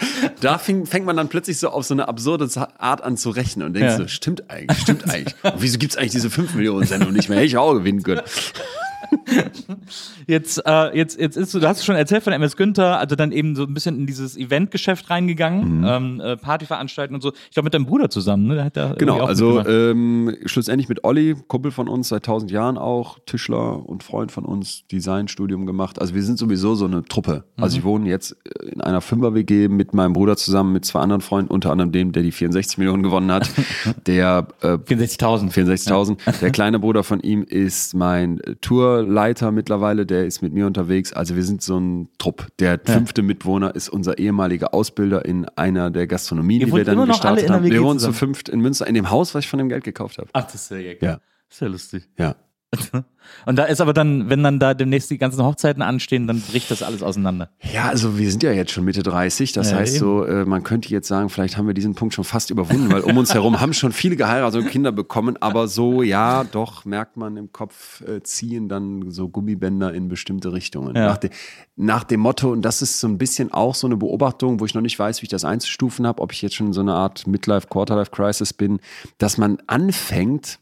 da fing, fängt man dann plötzlich so auf so eine absurde Art an zu rechnen und denkt Ja. so, stimmt eigentlich, stimmt eigentlich. Und wieso gibt's eigentlich diese 5 Millionen Sendung nicht mehr? Hätte ich auch gewinnen können. Jetzt, äh, jetzt, jetzt ist so, du hast schon erzählt von MS Günther, also dann eben so ein bisschen in dieses Eventgeschäft reingegangen, ähm, äh, Party veranstalten und so. Ich glaube mit deinem Bruder zusammen, ne? Genau, also ähm, schlussendlich mit Olli, Kumpel von uns seit tausend Jahren auch, Tischler und Freund von uns, Designstudium gemacht. Also wir sind sowieso so eine Truppe. Also Mhm. ich wohne jetzt in einer Fünfer-WG mit meinem Bruder zusammen, mit zwei anderen Freunden, unter anderem dem, der die 64 Millionen gewonnen hat. der äh, 64.000. 64.000. Der kleine Bruder von ihm ist mein äh, Tourleiter mittlerweile, der ist mit mir unterwegs. Also wir sind so ein Trupp. Der fünfte Mitwohner ist unser ehemaliger Ausbilder in einer der Gastronomien, die wir dann gestartet haben. Wir wohnen zu fünft in Münster, in dem Haus, was ich von dem Geld gekauft habe. Ach, das ist ja, ja. Ja. Ja lustig. Ja. Und da ist aber dann, wenn dann da demnächst die ganzen Hochzeiten anstehen, dann bricht das alles auseinander. Ja, also wir sind ja jetzt schon Mitte 30. Das Ja, heißt eben. so, äh, man könnte jetzt sagen, vielleicht haben wir diesen Punkt schon fast überwunden, weil um uns herum haben schon viele geheiratet und Kinder bekommen. Aber so, ja, doch merkt man im Kopf äh, ziehen dann so Gummibänder in bestimmte Richtungen. Ja. Nach, de, nach dem Motto, und das ist so ein bisschen auch so eine Beobachtung, wo ich noch nicht weiß, wie ich das einzustufen habe, ob ich jetzt schon in so eine Art Midlife, Quarterlife Crisis bin, dass man anfängt,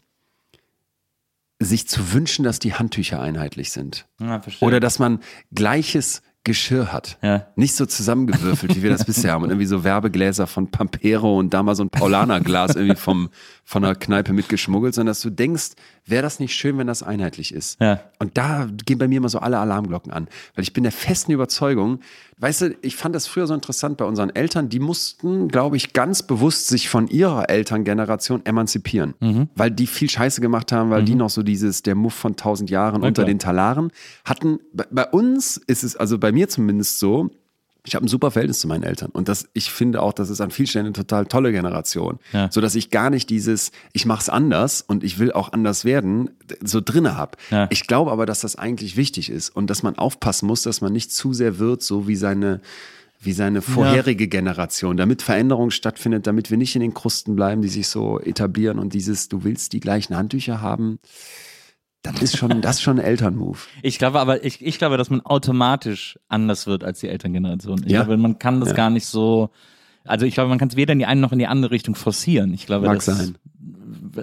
sich zu wünschen, dass die Handtücher einheitlich sind. Ja. Oder dass man gleiches Geschirr hat. Ja. Nicht so zusammengewürfelt, wie wir das bisher haben. Und irgendwie so Werbegläser von Pampero und da mal so ein Paulanerglas irgendwie vom, von einer Kneipe mitgeschmuggelt, sondern dass du denkst, wäre das nicht schön, wenn das einheitlich ist. Ja. Und da gehen bei mir immer so alle Alarmglocken an. Weil ich bin der festen Überzeugung, weißt du, ich fand das früher so interessant bei unseren Eltern, die mussten, glaube ich, ganz bewusst sich von ihrer Elterngeneration emanzipieren. Mhm. Weil die viel Scheiße gemacht haben, weil die noch so dieses, der Muff von tausend Jahren Na unter den Talaren hatten. Bei, bei uns ist es, also bei mir zumindest so, ich habe ein super Verhältnis zu meinen Eltern und das, ich finde auch, das ist an vielen Stellen eine total tolle Generation, Ja. so dass ich gar nicht dieses, ich mach's anders und ich will auch anders werden, so drinne hab. Ja. Ich glaube aber, dass das eigentlich wichtig ist und dass man aufpassen muss, dass man nicht zu sehr wird, so wie seine wie seine vorherige Generation, damit Veränderung stattfindet, damit wir nicht in den Krusten bleiben, die sich so etablieren und dieses, du willst die gleichen Handtücher haben, das ist schon, das ist schon ein Elternmove. Ich glaube aber, ich, ich glaube, dass man automatisch anders wird als die Elterngeneration. Ich Ja. glaube, man kann das Ja. gar nicht so, also ich glaube, man kann es weder in die eine noch in die andere Richtung forcieren. Ich glaube, Mag dass, sein.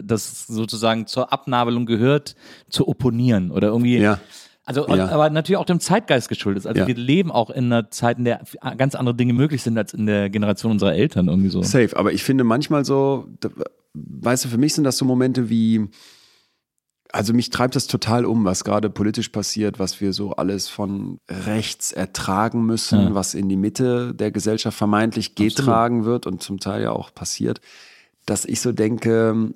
das sozusagen zur Abnabelung gehört, zu opponieren oder irgendwie. Ja. Also, Ja. aber natürlich auch dem Zeitgeist geschuldet. Also Ja. wir leben auch in einer Zeit, in der ganz andere Dinge möglich sind als in der Generation unserer Eltern irgendwie so. Safe, aber ich finde manchmal so, weißt du, für mich sind das so Momente wie, also mich treibt das total um, was gerade politisch passiert, was wir so alles von rechts ertragen müssen, Ja. was in die Mitte der Gesellschaft vermeintlich getragen wird und zum Teil ja auch passiert, dass ich so denke,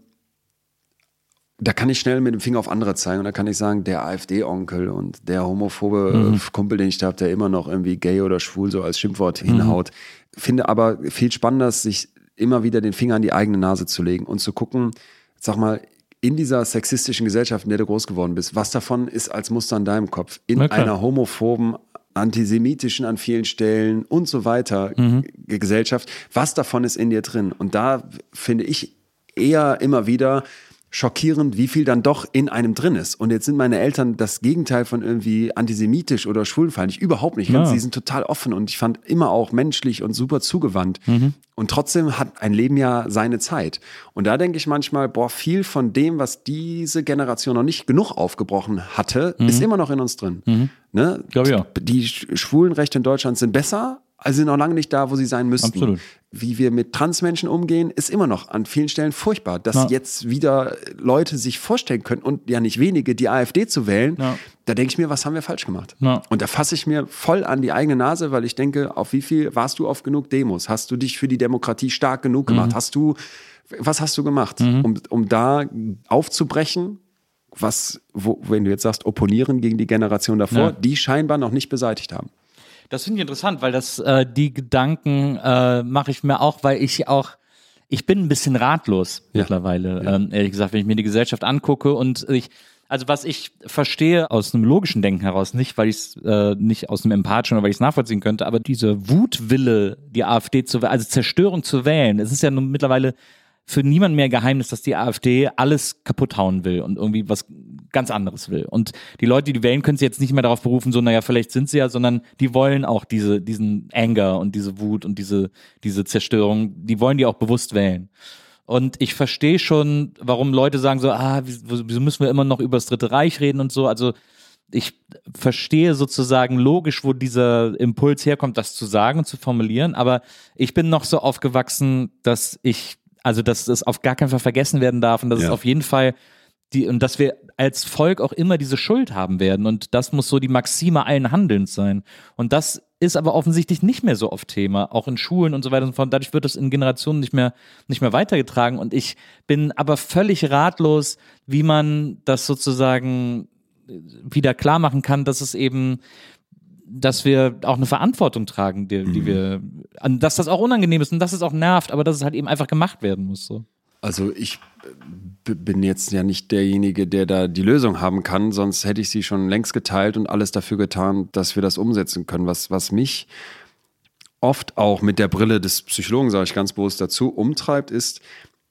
da kann ich schnell mit dem Finger auf andere zeigen und da kann ich sagen, der AfD-Onkel und der homophobe äh, Kumpel, den ich da habe, der immer noch irgendwie gay oder schwul so als Schimpfwort hinhaut. Finde aber viel spannender, sich immer wieder den Finger an die eigene Nase zu legen und zu gucken, sag mal, in dieser sexistischen Gesellschaft, in der du groß geworden bist, was davon ist als Muster in deinem Kopf? In einer homophoben, antisemitischen an vielen Stellen und so weiter Mhm. Gesellschaft, was davon ist in dir drin? Und da finde ich eher immer wieder schockierend, wie viel dann doch in einem drin ist. Und jetzt sind meine Eltern das Gegenteil von irgendwie antisemitisch oder schwulenfeindlich. Überhaupt nicht. Ja. Die sind total offen und ich fand immer auch menschlich und super zugewandt. Mhm. Und trotzdem hat ein Leben ja seine Zeit. Und da denke ich manchmal, boah, viel von dem, was diese Generation noch nicht genug aufgebrochen hatte, ist immer noch in uns drin. Ne? Mhm. Glaub ich auch. Die Sch- Schwulenrechte in Deutschland sind besser, also sind noch lange nicht da, wo sie sein müssten. Absolut. Wie wir mit Transmenschen umgehen, ist immer noch an vielen Stellen furchtbar. Dass Ja. jetzt wieder Leute sich vorstellen können und ja nicht wenige, die AfD zu wählen, Ja. da denke ich mir, was haben wir falsch gemacht? Ja. Und da fasse ich mir voll an die eigene Nase, weil ich denke, auf wie viel warst du auf genug Demos? Hast du dich für die Demokratie stark genug gemacht? Hast du, was hast du gemacht, um, um da aufzubrechen? Was, wo, wenn du jetzt sagst, opponieren gegen die Generation davor, die scheinbar noch nicht beseitigt haben. Das finde ich interessant, weil das äh, die Gedanken äh, mache ich mir auch, weil ich auch ich bin ein bisschen ratlos Ja. mittlerweile, ähm, ehrlich gesagt, wenn ich mir die Gesellschaft angucke und ich also was ich verstehe aus einem logischen Denken heraus, nicht weil ich es äh, nicht aus einem empathischen oder weil ich es nachvollziehen könnte, aber diese Wutwille, die AfD zu wählen, also Zerstörung zu wählen, es ist ja nun mittlerweile für niemand mehr Geheimnis, dass die AfD alles kaputt hauen will und irgendwie was ganz anderes will. Und die Leute, die wählen, können sich jetzt nicht mehr darauf berufen, so, naja, vielleicht sind sie ja, sondern die wollen auch diese, diesen Anger und diese Wut und diese, diese Zerstörung, die wollen die auch bewusst wählen. Und ich verstehe schon, warum Leute sagen so, ah, wieso müssen wir immer noch über das Dritte Reich reden und so. Also ich verstehe sozusagen logisch, wo dieser Impuls herkommt, das zu sagen und zu formulieren, aber ich bin noch so aufgewachsen, dass ich, also dass das auf gar keinen Fall vergessen werden darf und dass es Ja. auf jeden Fall die, und dass wir als Volk auch immer diese Schuld haben werden und das muss so die Maxime allen Handelns sein. Und das ist aber offensichtlich nicht mehr so oft Thema, auch in Schulen und so weiter und so fort. Dadurch wird das in Generationen nicht mehr, nicht mehr weitergetragen und ich bin aber völlig ratlos, wie man das sozusagen wieder klar machen kann, dass es eben, dass wir auch eine Verantwortung tragen, die, die wir, an- dass das auch unangenehm ist und dass es auch nervt, aber dass es halt eben einfach gemacht werden muss. So. Also ich bin jetzt ja nicht derjenige, der da die Lösung haben kann, sonst hätte ich sie schon längst geteilt und alles dafür getan, dass wir das umsetzen können. Was, was mich oft auch mit der Brille des Psychologen, sage ich ganz bewusst dazu, umtreibt, ist,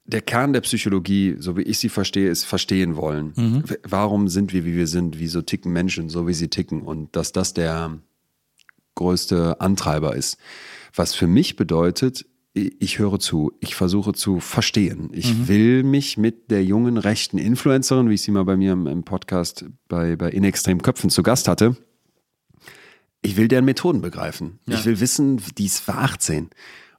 der Kern der Psychologie, so wie ich sie verstehe, ist verstehen wollen. W- Warum sind wir, wie wir sind? Wieso ticken Menschen so, wie sie ticken? Und dass das der größte Antreiber ist. Was für mich bedeutet, ich höre zu, ich versuche zu verstehen. Ich will mich mit der jungen rechten Influencerin, wie ich sie mal bei mir im, im Podcast bei, bei In Extrem Köpfen zu Gast hatte, ich will deren Methoden begreifen. Ich will wissen, die ist war 18.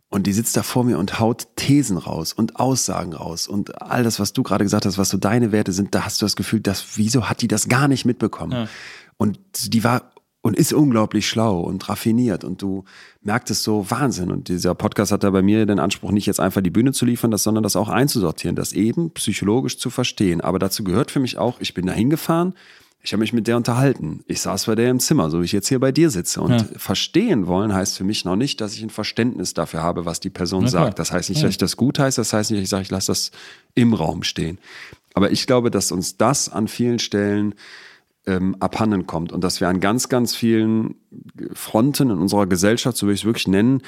Und die sitzt da vor mir und haut Thesen raus und Aussagen raus und all das, was du gerade gesagt hast, was so deine Werte sind, da hast du das Gefühl, dass, wieso hat die das gar nicht mitbekommen? Und die war und ist unglaublich schlau und raffiniert und du merktest so Wahnsinn. Und dieser Podcast hat da bei mir den Anspruch, nicht jetzt einfach die Bühne zu liefern, das, sondern das auch einzusortieren, das eben psychologisch zu verstehen. Aber dazu gehört für mich auch, ich bin da hingefahren, ich habe mich mit der unterhalten. Ich saß bei der im Zimmer, so wie ich jetzt hier bei dir sitze. Und verstehen wollen heißt für mich noch nicht, dass ich ein Verständnis dafür habe, was die Person Na sagt. Das heißt nicht, dass ich das gut heiße, das heißt nicht, dass ich sage, ich lasse das im Raum stehen. Aber ich glaube, dass uns das an vielen Stellen ähm, abhanden kommt und dass wir an ganz, ganz vielen Fronten in unserer Gesellschaft, so will ich es wirklich nennen,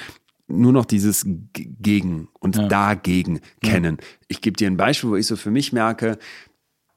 nur noch dieses G- Gegen und Dagegen kennen. Ich gebe dir ein Beispiel, wo ich so für mich merke,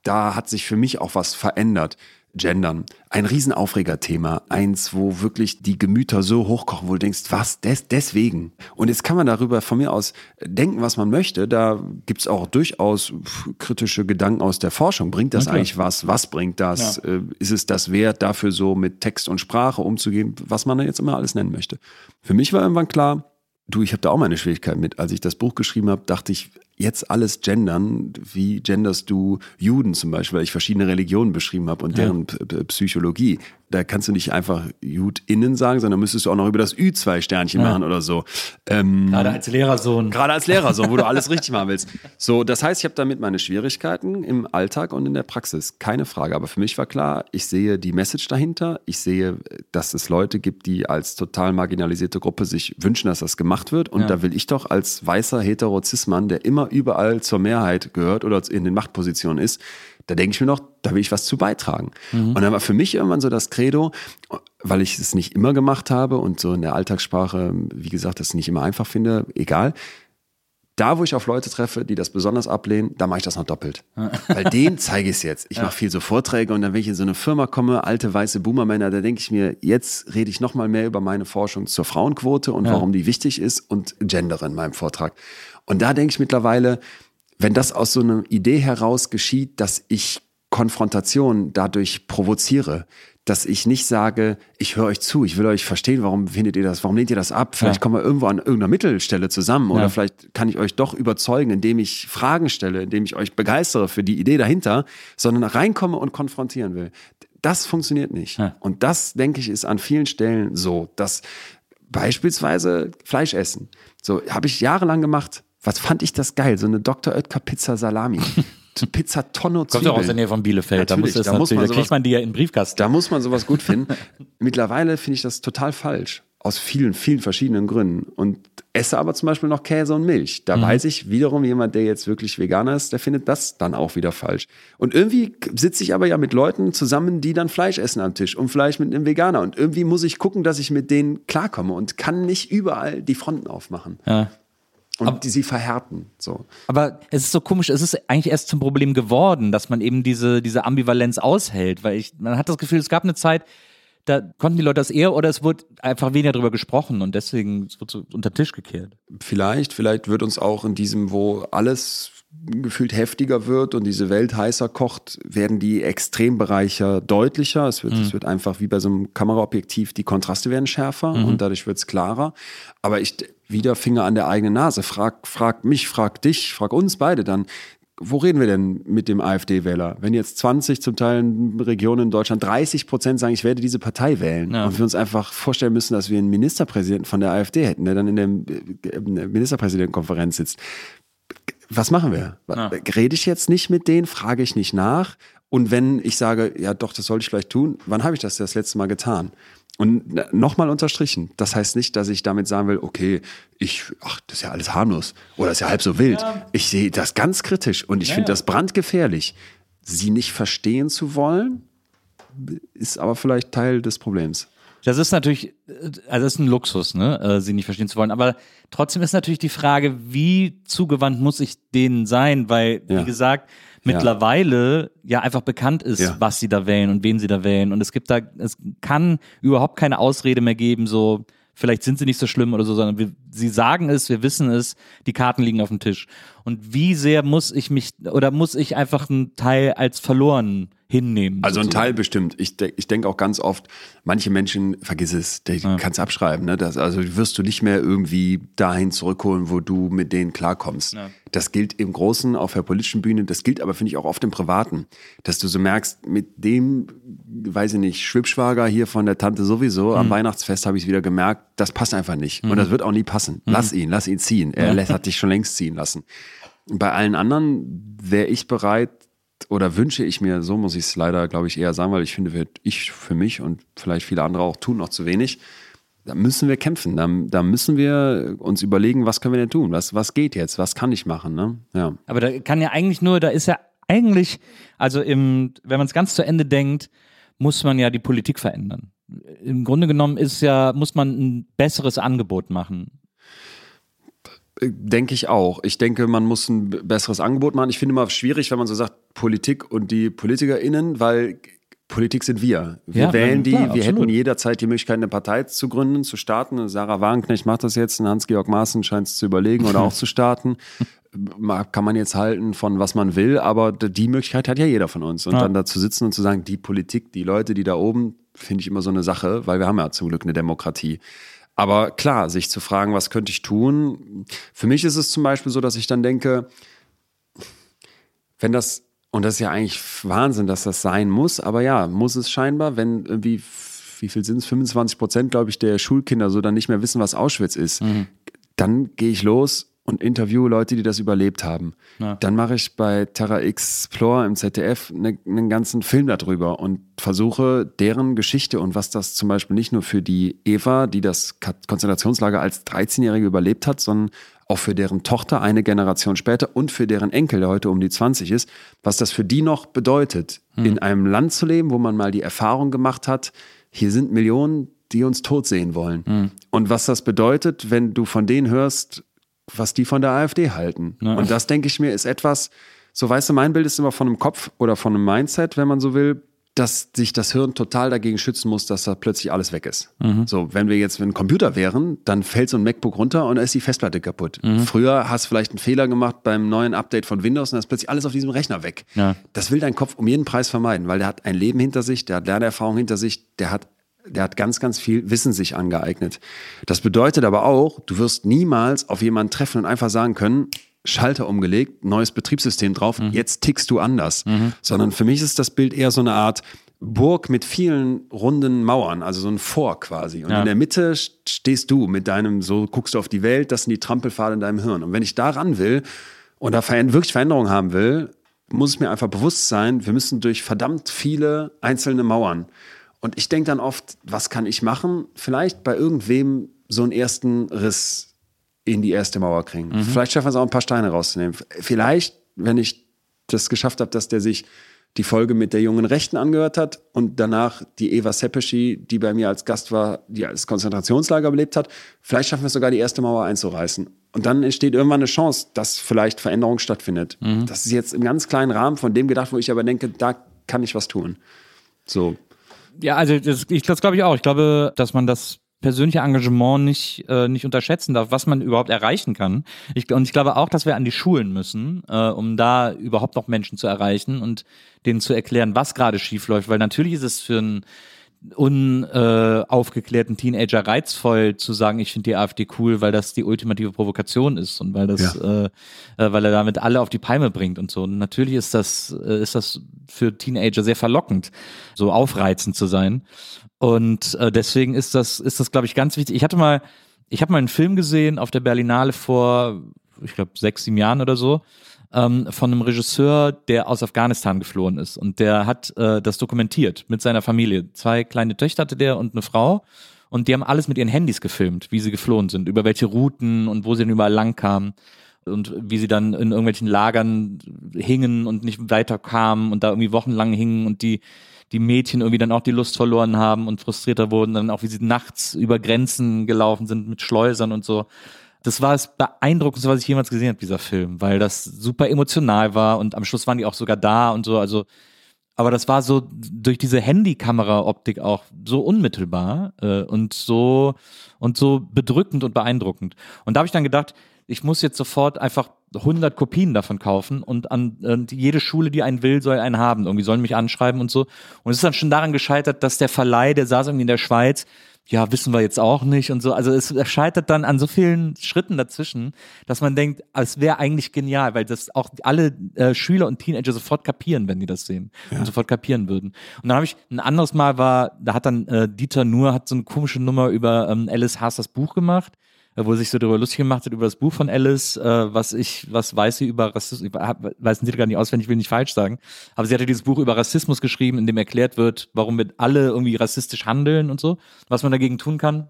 da hat sich für mich auch was verändert. Gendern. Ein Riesenaufregerthema. Eins, wo wirklich die Gemüter so hochkochen, wo du denkst, was, des, deswegen. Und jetzt kann man darüber von mir aus denken, was man möchte. Da gibt's auch durchaus kritische Gedanken aus der Forschung. Bringt das klar. eigentlich was? Was bringt das? Äh, Ist es das wert, dafür so mit Text und Sprache umzugehen, was man da jetzt immer alles nennen möchte? Für mich war irgendwann klar, du, ich habe da auch meine Schwierigkeit mit. Als ich das Buch geschrieben habe, dachte ich, jetzt alles gendern, wie genderst du Juden zum Beispiel, weil ich verschiedene Religionen beschrieben habe und deren P- P- Psychologie. Da kannst du nicht einfach JudInnen sagen, sondern müsstest du auch noch über das Ü zwei Sternchen machen oder so. Ähm, Gerade als Lehrersohn. Gerade als Lehrer, so, wo du alles richtig machen willst. So, das heißt, ich habe damit meine Schwierigkeiten im Alltag und in der Praxis. Keine Frage. Aber für mich war klar, ich sehe die Message dahinter. Ich sehe, dass es Leute gibt, die als total marginalisierte Gruppe sich wünschen, dass das gemacht wird. Und Ja. da will ich doch als weißer hetero der immer überall zur Mehrheit gehört oder in den Machtpositionen ist, da denke ich mir noch, da will ich was zu beitragen. Mhm. Und dann war für mich irgendwann so das Credo, weil ich es nicht immer gemacht habe und so in der Alltagssprache, wie gesagt, das nicht immer einfach finde, egal. Da, wo ich auf Leute treffe, die das besonders ablehnen, da mache ich das noch doppelt. Weil denen zeige ich es jetzt. Ich mache viel so Vorträge und dann, wenn ich in so eine Firma komme, alte weiße Boomermänner, da denke ich mir, jetzt rede ich noch mal mehr über meine Forschung zur Frauenquote und ja. warum die wichtig ist und gendere in meinem Vortrag. Und da denke ich mittlerweile, wenn das aus so einer Idee heraus geschieht, dass ich Konfrontation dadurch provoziere, dass ich nicht sage, ich höre euch zu, ich will euch verstehen, warum findet ihr das, warum lehnt ihr das ab? Vielleicht ja. kommen wir irgendwo an irgendeiner Mittelstelle zusammen oder ja. vielleicht kann ich euch doch überzeugen, indem ich Fragen stelle, indem ich euch begeistere für die Idee dahinter, sondern reinkomme und konfrontieren will. Das funktioniert nicht. Ja. Und das, denke ich, ist an vielen Stellen so, dass beispielsweise Fleisch essen. So habe ich jahrelang gemacht. Was fand ich das geil? So eine Dr. Oetker Pizza Salami. Pizza Tonno Zwiebeln. Kommt auch aus der Nähe von Bielefeld. Natürlich, da, muss da, muss man da kriegt man die ja in den Briefkasten. Da muss man sowas gut finden. Mittlerweile finde ich das total falsch. Aus vielen, vielen verschiedenen Gründen. Und esse aber zum Beispiel noch Käse und Milch. Da mhm. weiß ich wiederum, jemand, der jetzt wirklich Veganer ist, der findet das dann auch wieder falsch. Und irgendwie sitze ich aber ja mit Leuten zusammen, die dann Fleisch essen am Tisch und Fleisch mit einem Veganer. Und irgendwie muss ich gucken, dass ich mit denen klarkomme und kann nicht überall die Fronten aufmachen. Ja und aber, die sie verhärten. So. Aber es ist so komisch, es ist eigentlich erst zum Problem geworden, dass man eben diese, diese Ambivalenz aushält, weil ich, man hat das Gefühl, es gab eine Zeit, da konnten die Leute das eher oder es wurde einfach weniger darüber gesprochen und deswegen wird so unter den Tisch gekehrt. Vielleicht, vielleicht wird uns auch in diesem, wo alles gefühlt heftiger wird und diese Welt heißer kocht, werden die Extrembereiche deutlicher. Es wird, mhm. es wird einfach wie bei so einem Kameraobjektiv, die Kontraste werden schärfer mhm. und dadurch wird es klarer. Aber ich wieder Finger an der eigenen Nase. Frag, frag mich, frag dich, frag uns beide dann. Wo reden wir denn mit dem AfD-Wähler? Wenn jetzt 20 zum Teil in Regionen in Deutschland 30 Prozent sagen, ich werde diese Partei wählen ja. und wir uns einfach vorstellen müssen, dass wir einen Ministerpräsidenten von der AfD hätten, der dann in der Ministerpräsidentenkonferenz sitzt was machen wir? Ja. Rede ich jetzt nicht mit denen? Frage ich nicht nach? Und wenn ich sage, ja doch, das sollte ich vielleicht tun, wann habe ich das das letzte Mal getan? Und nochmal unterstrichen, das heißt nicht, dass ich damit sagen will, okay, ich, ach, das ist ja alles harmlos oder ist ja halb so wild. Ja. Ich sehe das ganz kritisch und ich ja, finde das brandgefährlich. Sie nicht verstehen zu wollen, ist aber vielleicht Teil des Problems. Das ist natürlich, also das ist ein Luxus, ne, äh, sie nicht verstehen zu wollen. Aber trotzdem ist natürlich die Frage, wie zugewandt muss ich denen sein? Weil, ja. wie gesagt, mittlerweile ja. ja einfach bekannt ist, ja. was sie da wählen und wen sie da wählen. Und es gibt da, es kann überhaupt keine Ausrede mehr geben, so, vielleicht sind sie nicht so schlimm oder so, sondern wir, sie sagen es, wir wissen es, die Karten liegen auf dem Tisch. Und wie sehr muss ich mich oder muss ich einfach einen Teil als verloren hinnehmen? Also sozusagen? ein Teil bestimmt. Ich, de ich denke auch ganz oft, manche Menschen, vergiss es, die ja. kannst abschreiben. Ne? Das, also wirst du nicht mehr irgendwie dahin zurückholen, wo du mit denen klarkommst. Ja. Das gilt im Großen auf der politischen Bühne, das gilt aber, finde ich, auch oft im Privaten. Dass du so merkst, mit dem, weiß ich nicht, Schwibschwager hier von der Tante sowieso, mhm. am Weihnachtsfest habe ich wieder gemerkt, das passt einfach nicht. Mhm. Und das wird auch nie passen. Mhm. Lass ihn, lass ihn ziehen. Er ja. hat dich schon längst ziehen lassen. Bei allen anderen wäre ich bereit oder wünsche ich mir, so muss ich es leider, glaube ich, eher sagen, weil ich finde, ich für mich und vielleicht viele andere auch tun noch zu wenig. Da müssen wir kämpfen. Da, da müssen wir uns überlegen, was können wir denn tun? Was, was geht jetzt? Was kann ich machen? Ne? Ja. Aber da kann ja eigentlich nur, da ist ja eigentlich, also im, wenn man es ganz zu Ende denkt, muss man ja die Politik verändern. Im Grunde genommen ist ja, muss man ein besseres Angebot machen. Denke ich auch. Ich denke, man muss ein besseres Angebot machen. Ich finde immer schwierig, wenn man so sagt, Politik und die PolitikerInnen, weil Politik sind wir. Wir ja, wählen die, klar, wir absolut. hätten jederzeit die Möglichkeit, eine Partei zu gründen, zu starten. Sarah Wagenknecht macht das jetzt, Hans-Georg Maaßen scheint es zu überlegen oder auch zu starten. Kann man jetzt halten von was man will, aber die Möglichkeit hat ja jeder von uns. Und ja. dann da zu sitzen und zu sagen, die Politik, die Leute, die da oben, finde ich immer so eine Sache, weil wir haben ja zum Glück eine Demokratie. Aber klar, sich zu fragen, was könnte ich tun? Für mich ist es zum Beispiel so, dass ich dann denke, wenn das, und das ist ja eigentlich Wahnsinn, dass das sein muss, aber ja, muss es scheinbar, wenn irgendwie, wie viel sind es? 25 Prozent, glaube ich, der Schulkinder so dann nicht mehr wissen, was Auschwitz ist. Mhm. Dann gehe ich los und interviewe Leute, die das überlebt haben. Ja. Dann mache ich bei Terra Explore im ZDF ne, einen ganzen Film darüber und versuche deren Geschichte und was das zum Beispiel nicht nur für die Eva, die das Konzentrationslager als 13-Jährige überlebt hat, sondern auch für deren Tochter eine Generation später und für deren Enkel, der heute um die 20 ist, was das für die noch bedeutet, hm. in einem Land zu leben, wo man mal die Erfahrung gemacht hat, hier sind Millionen, die uns tot sehen wollen. Hm. Und was das bedeutet, wenn du von denen hörst, was die von der AfD halten. Ja. Und das, denke ich mir, ist etwas, so weißt du, mein Bild ist immer von einem Kopf oder von einem Mindset, wenn man so will, dass sich das Hirn total dagegen schützen muss, dass da plötzlich alles weg ist. Mhm. So, wenn wir jetzt ein Computer wären, dann fällt so ein MacBook runter und da ist die Festplatte kaputt. Mhm. Früher hast du vielleicht einen Fehler gemacht beim neuen Update von Windows und dann ist plötzlich alles auf diesem Rechner weg. Ja. Das will dein Kopf um jeden Preis vermeiden, weil der hat ein Leben hinter sich, der hat Lernerfahrung hinter sich, der hat der hat ganz, ganz viel Wissen sich angeeignet. Das bedeutet aber auch, du wirst niemals auf jemanden treffen und einfach sagen können, Schalter umgelegt, neues Betriebssystem drauf, mhm. jetzt tickst du anders. Mhm. Sondern für mich ist das Bild eher so eine Art Burg mit vielen runden Mauern, also so ein Vor quasi. Und ja. in der Mitte stehst du mit deinem, so guckst du auf die Welt, das sind die Trampelpfade in deinem Hirn. Und wenn ich da ran will und da wirklich Veränderung haben will, muss es mir einfach bewusst sein, wir müssen durch verdammt viele einzelne Mauern. Und ich denke dann oft, was kann ich machen? Vielleicht bei irgendwem so einen ersten Riss in die erste Mauer kriegen. Mhm. Vielleicht schaffen wir es auch ein paar Steine rauszunehmen. Vielleicht, wenn ich das geschafft habe, dass der sich die Folge mit der jungen Rechten angehört hat und danach die Eva Sepeschi, die bei mir als Gast war, die als Konzentrationslager belebt hat, vielleicht schaffen wir es sogar, die erste Mauer einzureißen. Und dann entsteht irgendwann eine Chance, dass vielleicht Veränderung stattfindet. Mhm. Das ist jetzt im ganz kleinen Rahmen von dem gedacht, wo ich aber denke, da kann ich was tun. So. Ja, also das, ich, das glaube ich auch. Ich glaube, dass man das persönliche Engagement nicht, äh, nicht unterschätzen darf, was man überhaupt erreichen kann. Ich, und ich glaube auch, dass wir an die Schulen müssen, äh, um da überhaupt noch Menschen zu erreichen und denen zu erklären, was gerade schief läuft. Weil natürlich ist es für einen unaufgeklärten äh, Teenager reizvoll zu sagen, ich finde die AfD cool, weil das die ultimative Provokation ist und weil das, ja. äh, äh weil er damit alle auf die Palme bringt und so. Und natürlich ist das, äh, ist das für Teenager sehr verlockend, so aufreizend zu sein. Und äh, deswegen ist das, ist das, glaube ich, ganz wichtig. Ich hatte mal, ich habe mal einen Film gesehen auf der Berlinale vor, ich glaube, sechs, sieben Jahren oder so, ähm, von einem Regisseur, der aus Afghanistan geflohen ist. Und der hat äh, das dokumentiert mit seiner Familie. Zwei kleine Töchter hatte der und eine Frau. Und die haben alles mit ihren Handys gefilmt, wie sie geflohen sind, über welche Routen und wo sie dann überall lang kamen und wie sie dann in irgendwelchen Lagern hingen und nicht weiterkamen und da irgendwie wochenlang hingen und die die Mädchen irgendwie dann auch die Lust verloren haben und frustrierter wurden, dann auch wie sie nachts über Grenzen gelaufen sind mit Schleusern und so. Das war das Beeindruckendste, was ich jemals gesehen habe, dieser Film, weil das super emotional war und am Schluss waren die auch sogar da und so, also aber das war so durch diese Handykamera-Optik auch so unmittelbar äh, und so und so bedrückend und beeindruckend. Und da habe ich dann gedacht, ich muss jetzt sofort einfach 100 Kopien davon kaufen und an und jede Schule, die einen will, soll einen haben. Irgendwie sollen mich anschreiben und so. Und es ist dann schon daran gescheitert, dass der Verleih, der saß irgendwie in der Schweiz, ja, wissen wir jetzt auch nicht und so. Also es scheitert dann an so vielen Schritten dazwischen, dass man denkt, es wäre eigentlich genial, weil das auch alle äh, Schüler und Teenager sofort kapieren, wenn die das sehen ja. und sofort kapieren würden. Und dann habe ich ein anderes Mal war, da hat dann äh, Dieter Nuhr hat so eine komische Nummer über ähm, Alice Haas das Buch gemacht äh, wo sich so darüber lustig gemacht hat, über das Buch von Alice, äh, was ich, was weiß sie über Rassismus, ich weiß Titel gar nicht auswendig, will nicht falsch sagen, aber sie hatte dieses Buch über Rassismus geschrieben, in dem erklärt wird, warum wir alle irgendwie rassistisch handeln und so, was man dagegen tun kann.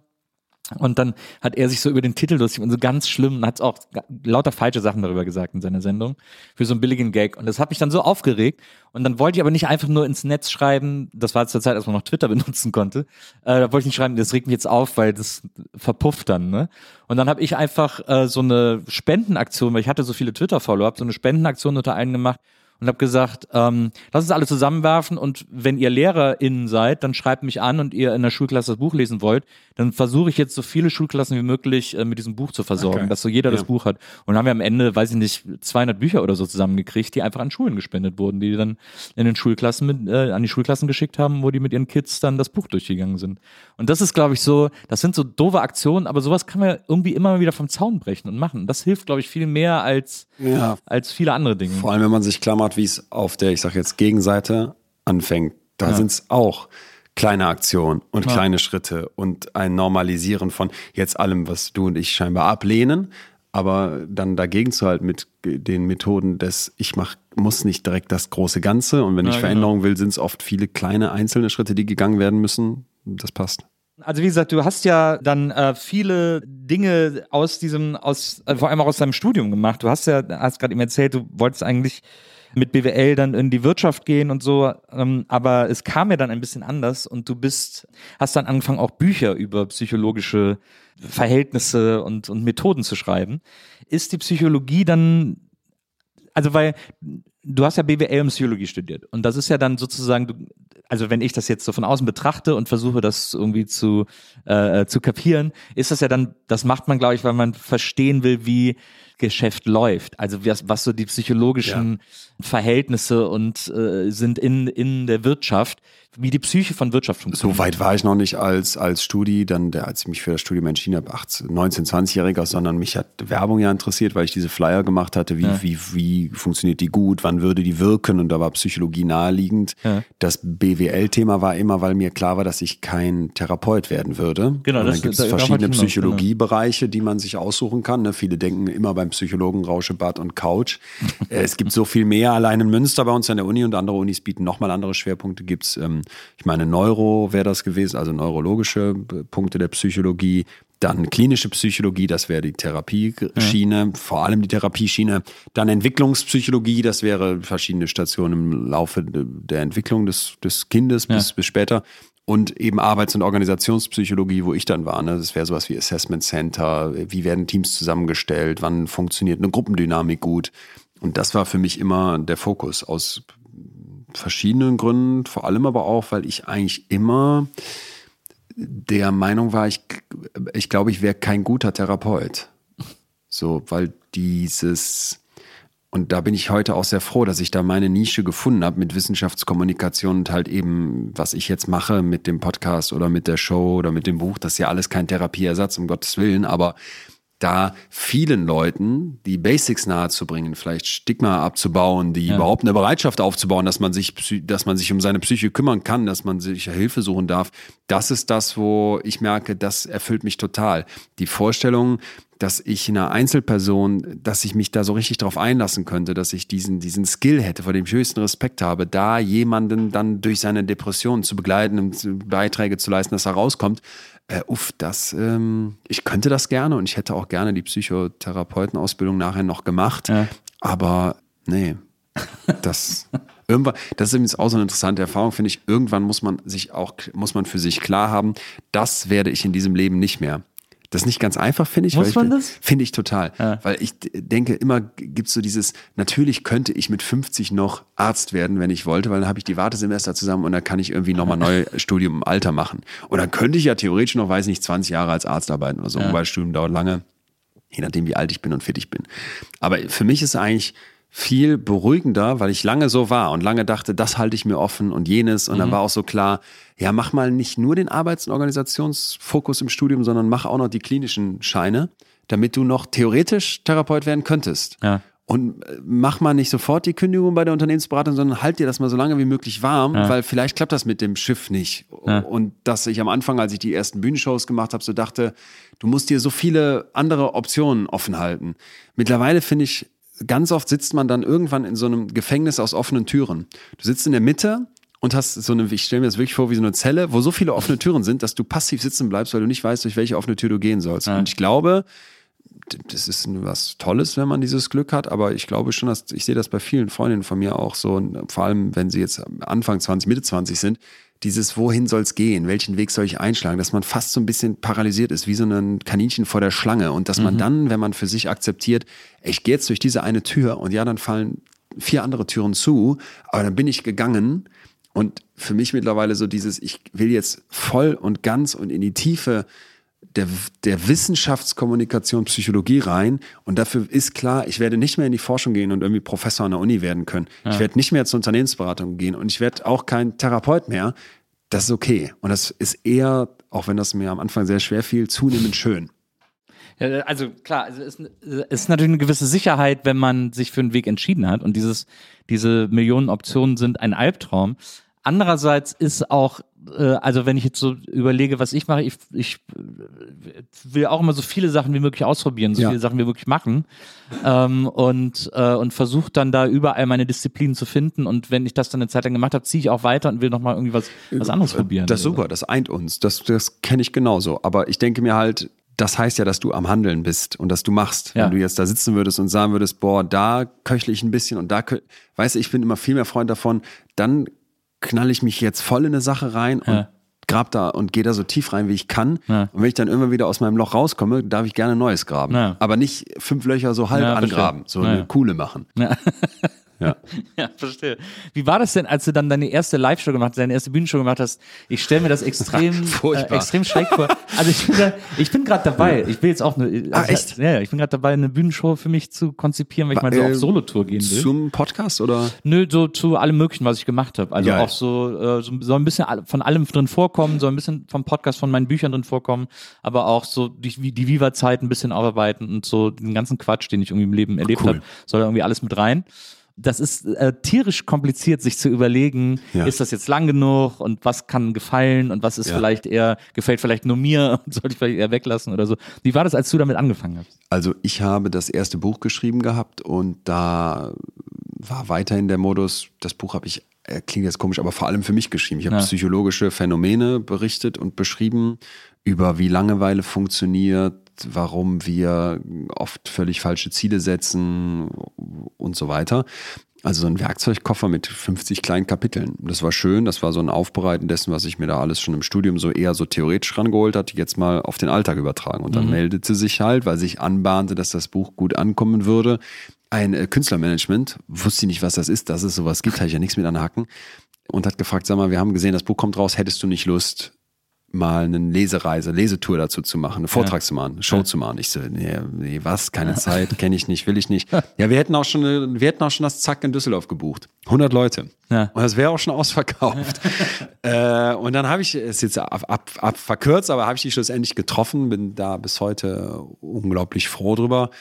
Und dann hat er sich so über den Titel lustig und so ganz schlimm, hat auch lauter falsche Sachen darüber gesagt in seiner Sendung, für so einen billigen Gag. Und das hat mich dann so aufgeregt. Und dann wollte ich aber nicht einfach nur ins Netz schreiben, das war zur Zeit, als man noch Twitter benutzen konnte, äh, da wollte ich nicht schreiben, das regt mich jetzt auf, weil das verpufft dann. Ne? Und dann habe ich einfach äh, so eine Spendenaktion, weil ich hatte so viele Twitter-Follow-up, so eine Spendenaktion unter einen gemacht und habe gesagt, ähm, lass uns alle zusammenwerfen und wenn ihr LehrerInnen seid, dann schreibt mich an und ihr in der Schulklasse das Buch lesen wollt, dann versuche ich jetzt so viele Schulklassen wie möglich äh, mit diesem Buch zu versorgen, okay. dass so jeder ja. das Buch hat. Und dann haben wir am Ende, weiß ich nicht, 200 Bücher oder so zusammengekriegt, die einfach an Schulen gespendet wurden, die dann in den Schulklassen mit, äh, an die Schulklassen geschickt haben, wo die mit ihren Kids dann das Buch durchgegangen sind. Und das ist, glaube ich, so, das sind so doofe Aktionen, aber sowas kann man irgendwie immer wieder vom Zaun brechen und machen. Das hilft, glaube ich, viel mehr als, ja. als viele andere Dinge. Vor allem, wenn man sich klammert, wie es auf der, ich sage jetzt, Gegenseite anfängt. Da ja. sind es auch kleine Aktionen und ja. kleine Schritte und ein Normalisieren von jetzt allem, was du und ich scheinbar ablehnen, aber dann dagegen zu halten mit den Methoden des, ich mach, muss nicht direkt das große Ganze und wenn ja, ich Veränderung genau. will, sind es oft viele kleine einzelne Schritte, die gegangen werden müssen. Das passt. Also wie gesagt, du hast ja dann äh, viele Dinge aus diesem, aus äh, vor allem auch aus deinem Studium gemacht. Du hast ja, hast gerade eben erzählt, du wolltest eigentlich mit BWL dann in die Wirtschaft gehen und so, ähm, aber es kam ja dann ein bisschen anders und du bist, hast dann angefangen auch Bücher über psychologische Verhältnisse und, und Methoden zu schreiben. Ist die Psychologie dann, also weil du hast ja BWL und Psychologie studiert und das ist ja dann sozusagen, also wenn ich das jetzt so von außen betrachte und versuche das irgendwie zu, äh, zu kapieren, ist das ja dann, das macht man glaube ich, weil man verstehen will, wie Geschäft läuft. Also was, was so die psychologischen. Verhältnisse und äh, sind in, in der Wirtschaft, wie die Psyche von Wirtschaft funktioniert. So weit war ich noch nicht als, als Studi, dann, der, als ich mich für das Studium entschieden habe, 18, 19, 20-Jähriger, sondern mich hat Werbung ja interessiert, weil ich diese Flyer gemacht hatte, wie, ja. wie, wie funktioniert die gut, wann würde die wirken und da war Psychologie naheliegend. Ja. Das BWL-Thema war immer, weil mir klar war, dass ich kein Therapeut werden würde. Genau, und dann gibt es verschiedene genau. Psychologiebereiche, die man sich aussuchen kann. Ne? Viele denken immer beim Psychologen Rauschebad und Couch. es gibt so viel mehr. Allein in Münster bei uns an der Uni und andere Unis bieten nochmal andere Schwerpunkte. Gibt es, ähm, ich meine, Neuro wäre das gewesen, also neurologische Punkte der Psychologie. Dann klinische Psychologie, das wäre die Therapieschiene, ja. vor allem die Therapieschiene. Dann Entwicklungspsychologie, das wäre verschiedene Stationen im Laufe der Entwicklung des, des Kindes ja. bis, bis später und eben Arbeits- und Organisationspsychologie, wo ich dann war. Ne? Das wäre sowas wie Assessment Center, wie werden Teams zusammengestellt, wann funktioniert eine Gruppendynamik gut. Und das war für mich immer der Fokus aus verschiedenen Gründen, vor allem aber auch, weil ich eigentlich immer der Meinung war, ich, ich glaube, ich wäre kein guter Therapeut. So, weil dieses und da bin ich heute auch sehr froh, dass ich da meine Nische gefunden habe mit Wissenschaftskommunikation und halt eben, was ich jetzt mache mit dem Podcast oder mit der Show oder mit dem Buch, das ist ja alles kein Therapieersatz, um Gottes Willen, aber da vielen Leuten die Basics nahezubringen, vielleicht Stigma abzubauen, die ja. überhaupt eine Bereitschaft aufzubauen, dass man sich, dass man sich um seine Psyche kümmern kann, dass man sich Hilfe suchen darf. Das ist das, wo ich merke, das erfüllt mich total. Die Vorstellung, dass ich einer Einzelperson, dass ich mich da so richtig drauf einlassen könnte, dass ich diesen, diesen Skill hätte, vor dem ich höchsten Respekt habe, da jemanden dann durch seine Depression zu begleiten und Beiträge zu leisten, dass er rauskommt, äh, uff, das, ähm, ich könnte das gerne und ich hätte auch gerne die Psychotherapeutenausbildung nachher noch gemacht. Ja. Aber nee, das irgendwann, das ist übrigens auch so eine interessante Erfahrung, finde ich. Irgendwann muss man sich auch, muss man für sich klar haben, das werde ich in diesem Leben nicht mehr. Das ist nicht ganz einfach, finde ich. Muss man das? Finde ich total. Ja. Weil ich denke, immer gibt es so dieses, natürlich könnte ich mit 50 noch Arzt werden, wenn ich wollte, weil dann habe ich die Wartesemester zusammen und dann kann ich irgendwie nochmal neu Studium im Alter machen. Und dann könnte ich ja theoretisch noch, weiß nicht, 20 Jahre als Arzt arbeiten oder so, ja. weil Studium dauert lange, je nachdem, wie alt ich bin und fit ich bin. Aber für mich ist eigentlich viel beruhigender, weil ich lange so war und lange dachte, das halte ich mir offen und jenes. Und mhm. dann war auch so klar, ja, mach mal nicht nur den Arbeits- und Organisationsfokus im Studium, sondern mach auch noch die klinischen Scheine, damit du noch theoretisch Therapeut werden könntest. Ja. Und äh, mach mal nicht sofort die Kündigung bei der Unternehmensberatung, sondern halt dir das mal so lange wie möglich warm, ja. weil vielleicht klappt das mit dem Schiff nicht. Ja. Und dass ich am Anfang, als ich die ersten Bühnenshows gemacht habe, so dachte, du musst dir so viele andere Optionen offen halten. Mittlerweile finde ich, ganz oft sitzt man dann irgendwann in so einem Gefängnis aus offenen Türen. Du sitzt in der Mitte und hast so eine, ich stelle mir das wirklich vor, wie so eine Zelle, wo so viele offene Türen sind, dass du passiv sitzen bleibst, weil du nicht weißt, durch welche offene Tür du gehen sollst. Ja. Und ich glaube, das ist was Tolles, wenn man dieses Glück hat, aber ich glaube schon, dass ich sehe das bei vielen Freundinnen von mir auch so, vor allem wenn sie jetzt Anfang 20, Mitte 20 sind, dieses Wohin soll es gehen, welchen Weg soll ich einschlagen, dass man fast so ein bisschen paralysiert ist, wie so ein Kaninchen vor der Schlange und dass man mhm. dann, wenn man für sich akzeptiert, ich gehe jetzt durch diese eine Tür und ja, dann fallen vier andere Türen zu, aber dann bin ich gegangen und für mich mittlerweile so dieses, ich will jetzt voll und ganz und in die Tiefe der, der Wissenschaftskommunikation Psychologie rein und dafür ist klar, ich werde nicht mehr in die Forschung gehen und irgendwie Professor an der Uni werden können. Ja. Ich werde nicht mehr zur Unternehmensberatung gehen und ich werde auch kein Therapeut mehr. Das ist okay. Und das ist eher, auch wenn das mir am Anfang sehr schwer fiel, zunehmend schön. Ja, also klar, es ist, ist natürlich eine gewisse Sicherheit, wenn man sich für einen Weg entschieden hat und dieses, diese Millionen Optionen sind ein Albtraum. Andererseits ist auch, äh, also wenn ich jetzt so überlege, was ich mache, ich, ich äh, will auch immer so viele Sachen wie möglich ausprobieren, so Ja. viele Sachen wie möglich machen ähm, und, äh, und versuche dann da überall meine Disziplinen zu finden. Und wenn ich das dann eine Zeit lang gemacht habe, ziehe ich auch weiter und will nochmal irgendwie was, was anderes probieren. Äh, Das ist super, das eint uns. Das, das kenne ich genauso. Aber ich denke mir halt, das heißt ja, dass du am Handeln bist und dass du machst. Ja. Wenn du jetzt da sitzen würdest und sagen würdest, boah, da köchle ich ein bisschen und da, weißt du, ich bin immer viel mehr Freund davon, dann knall ich mich jetzt voll in eine Sache rein und Ja. grab da und gehe da so tief rein, wie ich kann. Ja. Und wenn ich dann irgendwann wieder aus meinem Loch rauskomme, darf ich gerne neues graben. Ja. Aber nicht fünf Löcher so halb angraben, so eine coole machen. Ja. Ja. Verstehe. Wie war das denn, als du dann deine erste Live-Show gemacht hast, deine erste Bühnenshow gemacht hast? Ich stelle mir das extrem, äh, extrem schräg vor. Also ich bin, da, ich bin gerade dabei. Ich will jetzt auch eine, also Ah, echt? Ja, ich bin gerade dabei, eine Bühnenshow für mich zu konzipieren, weil ich mal so Äh, auf Solotour gehen will. Zum Podcast oder? Nö, so zu allem Möglichen, was ich gemacht habe. Also Geil. auch so, äh, so soll ein bisschen von allem drin vorkommen, soll ein bisschen vom Podcast von meinen Büchern drin vorkommen, aber auch so die, die Viva-Zeit ein bisschen aufarbeiten und so den ganzen Quatsch, den ich irgendwie im Leben erlebt Cool. habe, soll da irgendwie alles mit rein. Das ist äh, tierisch kompliziert, sich zu überlegen, Ja. ist das jetzt lang genug und was kann gefallen und was ist Ja. vielleicht eher, gefällt vielleicht nur mir und sollte ich vielleicht eher weglassen oder so. Wie war das, als du damit angefangen hast? Also ich habe das erste Buch geschrieben gehabt und da war weiterhin der Modus, das Buch habe ich, äh, klingt jetzt komisch, aber vor allem für mich geschrieben. Ich habe Ja. psychologische Phänomene berichtet und beschrieben, über wie Langeweile funktioniert, warum wir oft völlig falsche Ziele setzen und so weiter. Also so ein Werkzeugkoffer mit 50 kleinen Kapiteln. Das war schön, das war so ein Aufbereiten dessen, was ich mir da alles schon im Studium so eher so theoretisch rangeholt hatte, jetzt mal auf den Alltag übertragen. Und dann meldete sich halt, weil sich anbahnte, dass das Buch gut ankommen würde, ein äh, Künstlermanagement, wusste nicht, was das ist, dass es sowas gibt, hatte ich ja nichts mit anhaken und hat gefragt, sag mal, wir haben gesehen, das Buch kommt raus, hättest du nicht Lust, mal eine Lesereise, Lesetour dazu zu machen, einen Vortrag zu machen, eine Show zu machen. Ich so, nee, nee was, keine Zeit, kenne ich nicht, will ich nicht. Ja, wir hätten auch schon, eine, wir hätten auch schon das Zack in Düsseldorf gebucht. 100 Leute. Ja. Und das wäre auch schon ausverkauft. äh, und dann habe ich es jetzt ab, ab, ab verkürzt, aber habe ich die schlussendlich getroffen, bin da bis heute unglaublich froh drüber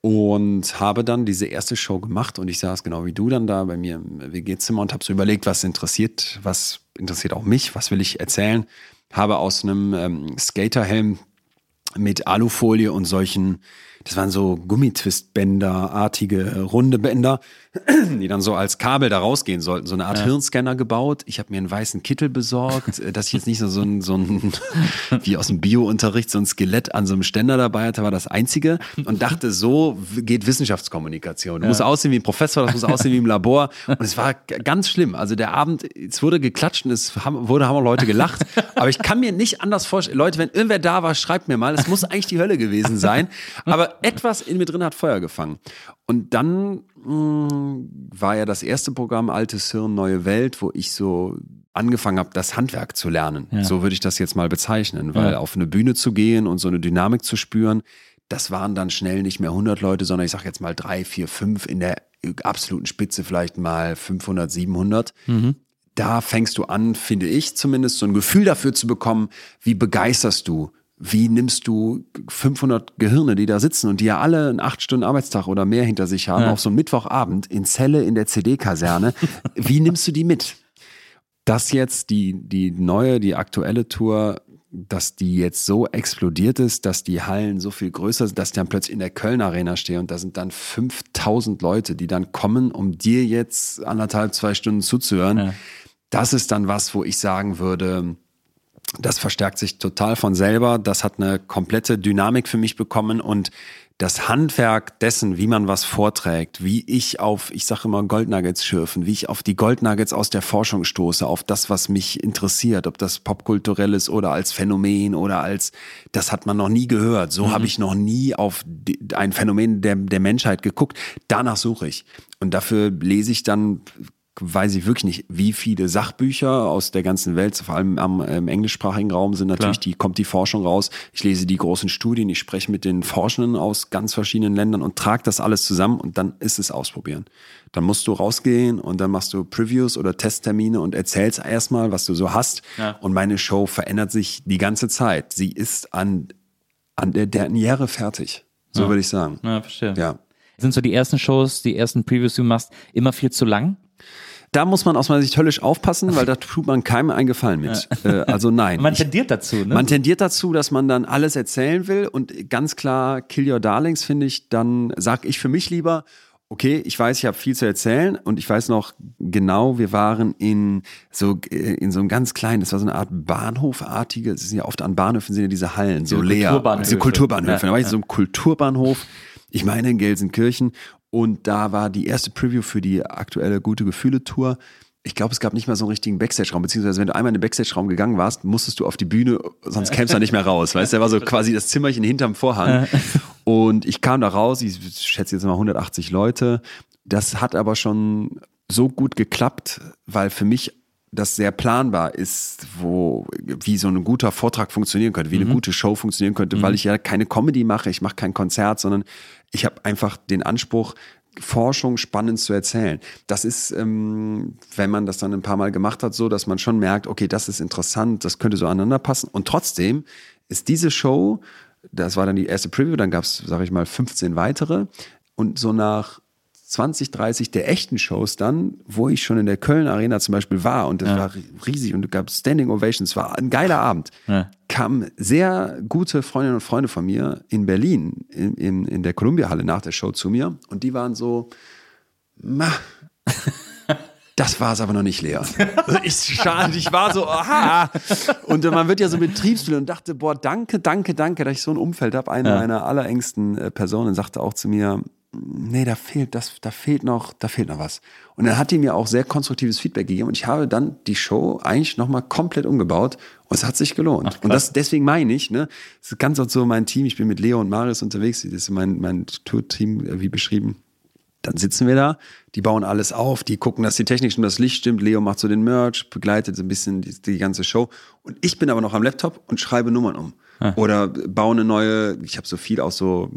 und habe dann diese erste Show gemacht und ich saß genau wie du dann da bei mir im WG-Zimmer und habe so überlegt, was interessiert, was interessiert auch mich, was will ich erzählen. Habe aus einem ähm, Skaterhelm mit Alufolie und solchen, das waren so Gummitwistbänder-artige runde Bänder, die dann so als Kabel da rausgehen sollten. So eine Art Hirnscanner gebaut. Ich habe mir einen weißen Kittel besorgt, äh, dass ich jetzt nicht so, so ein, so ein wie aus dem Bio-Unterricht, so ein Skelett an so einem Ständer dabei hatte, war das einzige. Und dachte, so geht Wissenschaftskommunikation. Du musst aussehen wie ein Professor, das muss aussehen wie im Labor. Und es war ganz schlimm. Also der Abend, es wurde geklatscht und es haben, wurde, haben auch Leute gelacht. Aber ich kann mir nicht anders vorstellen. Leute, wenn irgendwer da war, schreibt mir mal. Es muss eigentlich die Hölle gewesen sein. Aber etwas in mir drin hat Feuer gefangen. Und dann mh, war ja das erste Programm Altes Hirn, Neue Welt, wo ich so angefangen habe, das Handwerk zu lernen. So würde ich das jetzt mal bezeichnen, weil Ja. auf eine Bühne zu gehen und so eine Dynamik zu spüren, das waren dann schnell nicht mehr 100 Leute, sondern ich sag jetzt mal drei, vier, fünf in der absoluten Spitze vielleicht mal 500, 700 da fängst du an, finde ich zumindest, so ein Gefühl dafür zu bekommen, wie begeisterst du, wie nimmst du 500 Gehirne, die da sitzen und die ja alle einen acht Stunden Arbeitstag oder mehr hinter sich haben, Ja. auf so einen Mittwochabend in Celle in der CD-Kaserne, wie nimmst du die mit? Dass jetzt die, die neue, die aktuelle Tour, dass die jetzt so explodiert ist, dass die Hallen so viel größer sind, dass ich dann plötzlich in der Köln Arena stehe und da sind dann 5000 Leute, die dann kommen, um dir jetzt anderthalb, zwei Stunden zuzuhören. Ja. Das ist dann was, wo ich sagen würde, das verstärkt sich total von selber. Das hat eine komplette Dynamik für mich bekommen und das Handwerk dessen, wie man was vorträgt, wie ich auf, ich sage immer Goldnuggets schürfen, wie ich auf die Goldnuggets aus der Forschung stoße, auf das, was mich interessiert, ob das popkulturell ist oder als Phänomen oder als, das hat man noch nie gehört. So habe ich noch nie auf ein Phänomen der, der Menschheit geguckt. Danach suche ich. Und dafür lese ich dann weiß ich wirklich nicht, wie viele Sachbücher aus der ganzen Welt, vor allem am im englischsprachigen Raum sind natürlich Klar. die kommt die Forschung raus. Ich lese die großen Studien, ich spreche mit den Forschenden aus ganz verschiedenen Ländern und trage das alles zusammen und dann ist es ausprobieren. Dann musst du rausgehen und dann machst du Previews oder Testtermine und erzählst erstmal, was du so hast. Ja. Und meine Show verändert sich die ganze Zeit. Sie ist an an der Derniere fertig. So Ja. würde ich sagen. Ja, verstehe. Ja. Sind so die ersten Shows, die ersten Previews, die du machst, immer viel zu lang? Da muss man aus meiner Sicht höllisch aufpassen, weil da tut man keinem einen Gefallen mit. Äh, also nein. Man tendiert dazu, ne? Man tendiert dazu, dass man dann alles erzählen will und ganz klar, Kill Your Darlings finde ich, dann sag ich für mich lieber, okay, ich weiß, ich habe viel zu erzählen und ich weiß noch genau, wir waren in so äh, in so einem ganz kleinen, das war so eine Art Bahnhofartige, es sind ja oft an Bahnhöfen sind ja diese Hallen, so Diese leer, Kulturbahnhöfe. diese Kulturbahnhöfe. Ja, da war ich in so einem Kulturbahnhof, ich meine in Gelsenkirchen und da war die erste Preview für die aktuelle Gute Gefühle Tour. Ich glaube, es gab nicht mal so einen richtigen Backstage-Raum, beziehungsweise wenn du einmal in den Backstage-Raum gegangen warst, musstest du auf die Bühne, sonst kämst du da nicht mehr raus. Weißt du, da war so quasi das Zimmerchen hinterm Vorhang. Und ich kam da raus, ich schätze jetzt mal 180 Leute. Das hat aber schon so gut geklappt, weil für mich das sehr planbar ist, wo wie so ein guter Vortrag funktionieren könnte, wie eine gute Show funktionieren könnte, weil ich ja keine Comedy mache, ich mache kein Konzert, sondern ich habe einfach den Anspruch, Forschung spannend zu erzählen. Das ist, ähm, wenn man das dann ein paar Mal gemacht hat, so, dass man schon merkt, okay, das ist interessant, das könnte so aneinander passen. Und trotzdem ist diese Show, das war dann die erste Preview, dann gab es, sage ich mal, 15 weitere. Und so nach 20, 30 der echten Shows dann, wo ich schon in der Köln Arena zum Beispiel war und das war riesig und es gab Standing Ovations, war ein geiler Abend, Ja. kamen sehr gute Freundinnen und Freunde von mir in Berlin, in, in, in der Columbia Halle nach der Show zu mir und die waren so, ma, das war es aber noch nicht, Lea. Also ich, schade, ich war so, aha. Und man wird ja so betriebsblind und dachte, boah, danke, danke, danke, dass ich so ein Umfeld habe. Eine meiner allerengsten äh, Personen sagte auch zu mir, nee, da fehlt, das, da fehlt noch, da fehlt noch was. Und dann hat die mir auch sehr konstruktives Feedback gegeben und ich habe dann die Show eigentlich nochmal komplett umgebaut und es hat sich gelohnt. und das, deswegen meine ich, ne, das ist ganz auch so mein Team, ich bin mit Leo und Marius unterwegs, das ist mein, mein Tour-Team, äh, wie beschrieben. Dann sitzen wir da, die bauen alles auf, die gucken, dass die Technik stimmt, das Licht stimmt, Leo macht so den Merch, begleitet so ein bisschen die, die ganze Show. Und ich bin aber noch am Laptop und schreibe Nummern um. Oder baue eine neue, ich habe so viel auch so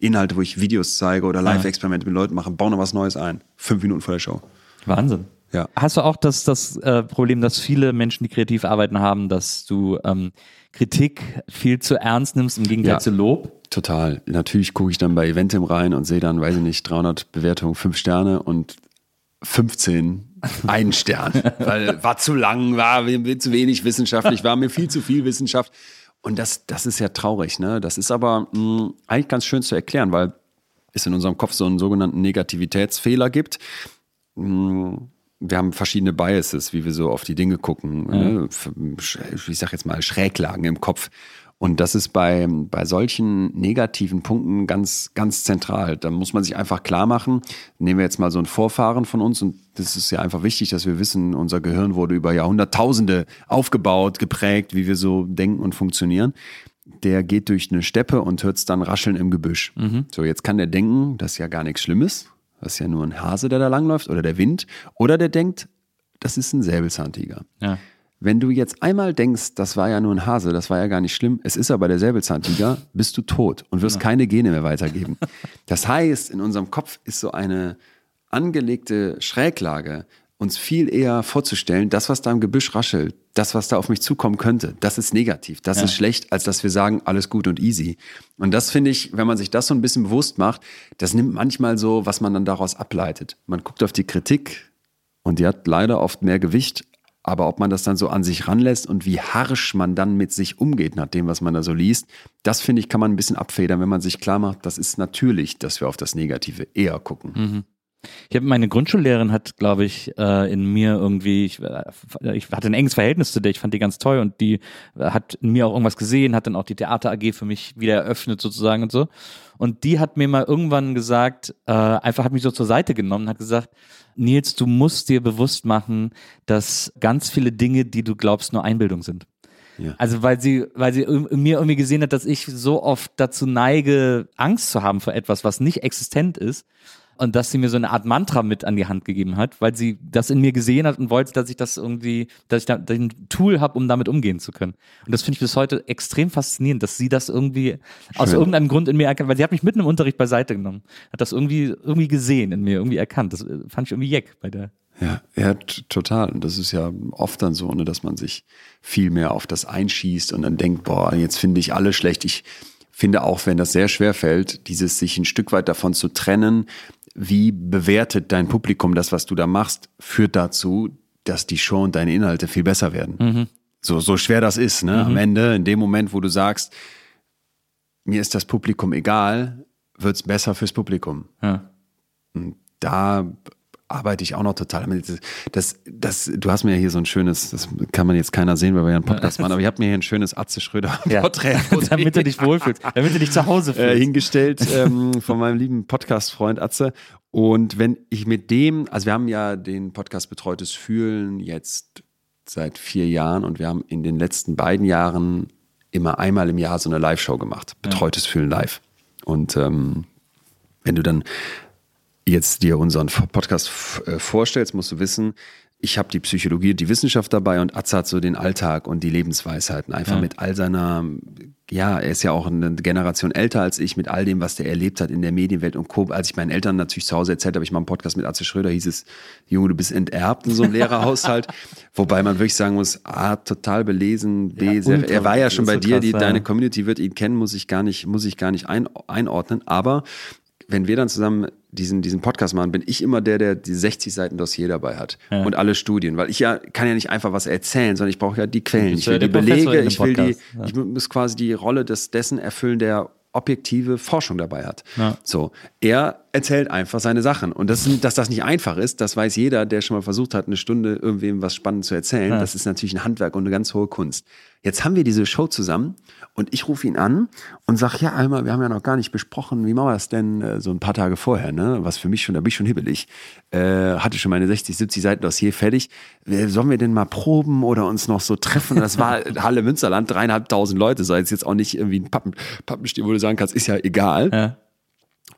Inhalte, wo ich Videos zeige oder Live-Experimente mit Leuten mache, baue noch was Neues ein. Fünf Minuten vor der Show. Wahnsinn. Ja. Hast du auch das, das äh, Problem, dass viele Menschen, die kreativ arbeiten, haben, dass du ähm, Kritik viel zu ernst nimmst im Gegenteil Ja. zu Lob? Total. Natürlich gucke ich dann bei Eventim rein und sehe dann, weiß ich nicht, 300 Bewertungen, 5 Sterne und 15 einen Stern. Weil war zu lang, war mir zu wenig wissenschaftlich, war mir viel zu viel Wissenschaft. Und das, das ist ja traurig. Ne? Das ist aber mh, eigentlich ganz schön zu erklären, weil es in unserem Kopf so einen sogenannten Negativitätsfehler gibt. Mh, Wir haben verschiedene Biases, wie wir so auf die Dinge gucken. Ne? Ich sag jetzt mal Schräglagen im Kopf. Und das ist bei, bei solchen negativen Punkten ganz, ganz zentral. Da muss man sich einfach klar machen, nehmen wir jetzt mal so einen Vorfahren von uns und das ist ja einfach wichtig, dass wir wissen, unser Gehirn wurde über Jahrhunderttausende aufgebaut, geprägt, wie wir so denken und funktionieren. Der geht durch eine Steppe und hört es dann rascheln im Gebüsch. So, jetzt kann der denken, das ist ja gar nichts Schlimmes. Das ist ja nur ein Hase, der da langläuft oder der Wind. Oder der denkt, das ist ein Säbelzahntiger. Ja. Wenn du jetzt einmal denkst, das war ja nur ein Hase, das war ja gar nicht schlimm, es ist aber der Säbelzahntiger, bist du tot und wirst keine Gene mehr weitergeben. Das heißt, in unserem Kopf ist so eine angelegte Schräglage, uns viel eher vorzustellen, das, was da im Gebüsch raschelt, das, was da auf mich zukommen könnte, das ist negativ, das ist schlecht, als dass wir sagen, alles gut und easy. Und das finde ich, wenn man sich das so ein bisschen bewusst macht, das nimmt manchmal so, was man dann daraus ableitet. Man guckt auf die Kritik und die hat leider oft mehr Gewicht, aber ob man das dann so an sich ranlässt und wie harsch man dann mit sich umgeht, nach dem, was man da so liest, das finde ich, kann man ein bisschen abfedern, wenn man sich klar macht, das ist natürlich, dass wir auf das Negative eher gucken. Ich habe meine Grundschullehrerin hat, glaube ich, äh, in mir irgendwie, ich, äh, ich hatte ein enges Verhältnis zu der, ich fand die ganz toll und die äh, hat in mir auch irgendwas gesehen, hat dann auch die Theater AG für mich wieder eröffnet sozusagen und so. Und die hat mir mal irgendwann gesagt, einfach hat mich so zur Seite genommen, hat gesagt, Nils, du musst dir bewusst machen, dass ganz viele Dinge, die du glaubst, nur Einbildung sind. Ja. Also weil sie, weil sie mir irgendwie gesehen hat, dass ich so oft dazu neige, Angst zu haben vor etwas, was nicht existent ist. Und dass sie mir so eine Art Mantra mit an die Hand gegeben hat, weil sie das in mir gesehen hat und wollte, dass ich das irgendwie, dass ich da dass ich ein Tool habe, um damit umgehen zu können. Und das finde ich bis heute extrem faszinierend, dass sie das irgendwie aus Schön. irgendeinem Grund in mir erkannt, weil sie hat mich mitten im Unterricht beiseite genommen, hat das irgendwie irgendwie gesehen in mir, irgendwie erkannt. Das äh, fand ich irgendwie jeck bei der. Ja, ja, total. Und das ist ja oft dann so, ne, dass man sich viel mehr auf das einschießt und dann denkt, boah, jetzt finde ich alle schlecht. Ich finde auch, wenn das sehr schwer fällt, dieses sich ein Stück weit davon zu trennen, wie bewertet dein Publikum das, was du da machst, führt dazu, dass die Show und deine Inhalte viel besser werden. So, so schwer das ist, ne? Am Ende, in dem Moment, wo du sagst, mir ist das Publikum egal, wird's besser fürs Publikum. Ja. Und da arbeite ich auch noch total damit. Das, das, du hast mir ja hier so ein schönes, das kann man jetzt keiner sehen, weil wir ja einen Podcast machen, aber ich habe mir hier ein schönes Atze Schröder Ja. Damit du dich wohlfühlst, damit du dich zu Hause äh, fühlst. hingestellt ähm, von meinem lieben Podcast-Freund Atze. Und wenn ich mit dem, also wir haben ja den Podcast Betreutes Fühlen jetzt seit vier Jahren und wir haben in den letzten beiden Jahren immer einmal im Jahr so eine Live-Show gemacht. Betreutes Fühlen live. Und ähm, wenn du dann jetzt dir unseren Podcast äh, vorstellst, musst du wissen, ich habe die Psychologie und die Wissenschaft dabei und Atze hat so den Alltag und die Lebensweisheiten. Einfach mit all seiner, ja, er ist ja auch eine Generation älter als ich, mit all dem, was der erlebt hat in der Medienwelt und Co. Als ich meinen Eltern natürlich zu Hause erzählt habe, ich mache einen Podcast mit Atze Schröder, hieß es, Junge, du bist enterbt in so einem Lehrerhaushalt. Wobei man wirklich sagen muss, A, total belesen, B, sehr, ultra- er war ja schon so bei dir, krass, die, ja. deine Community wird ihn kennen, muss ich gar nicht, muss ich gar nicht ein, einordnen. Aber wenn wir dann zusammen diesen, diesen Podcast machen, bin ich immer der, der die 60 Seiten Dossier dabei hat und alle Studien, weil ich ja kann ja nicht einfach was erzählen, sondern ich brauche ja die Quellen, ich ja will die der Professor Belege, ich will die, ja. ich muss quasi die Rolle des dessen erfüllen, der objektive Forschung dabei hat. Ja. So, er erzählt einfach seine Sachen und das, dass das nicht einfach ist, das weiß jeder, der schon mal versucht hat, eine Stunde irgendwem was Spannendes zu erzählen. Das ist natürlich ein Handwerk und eine ganz hohe Kunst. Jetzt haben wir diese Show zusammen und ich rufe ihn an und sage, ja, einmal, wir haben ja noch gar nicht besprochen, wie machen wir das denn äh, so ein paar Tage vorher, ne? Was für mich schon, da bin ich schon hibbelig. Äh, hatte schon meine 60, 70 Seiten Dossier fertig. Äh, Sollen wir denn mal proben oder uns noch so treffen? Das war Halle Münsterland, dreieinhalbtausend Leute, soll jetzt jetzt auch nicht irgendwie ein Pappen, Pappenstiel, wo du sagen kannst, ist ja egal. Ja.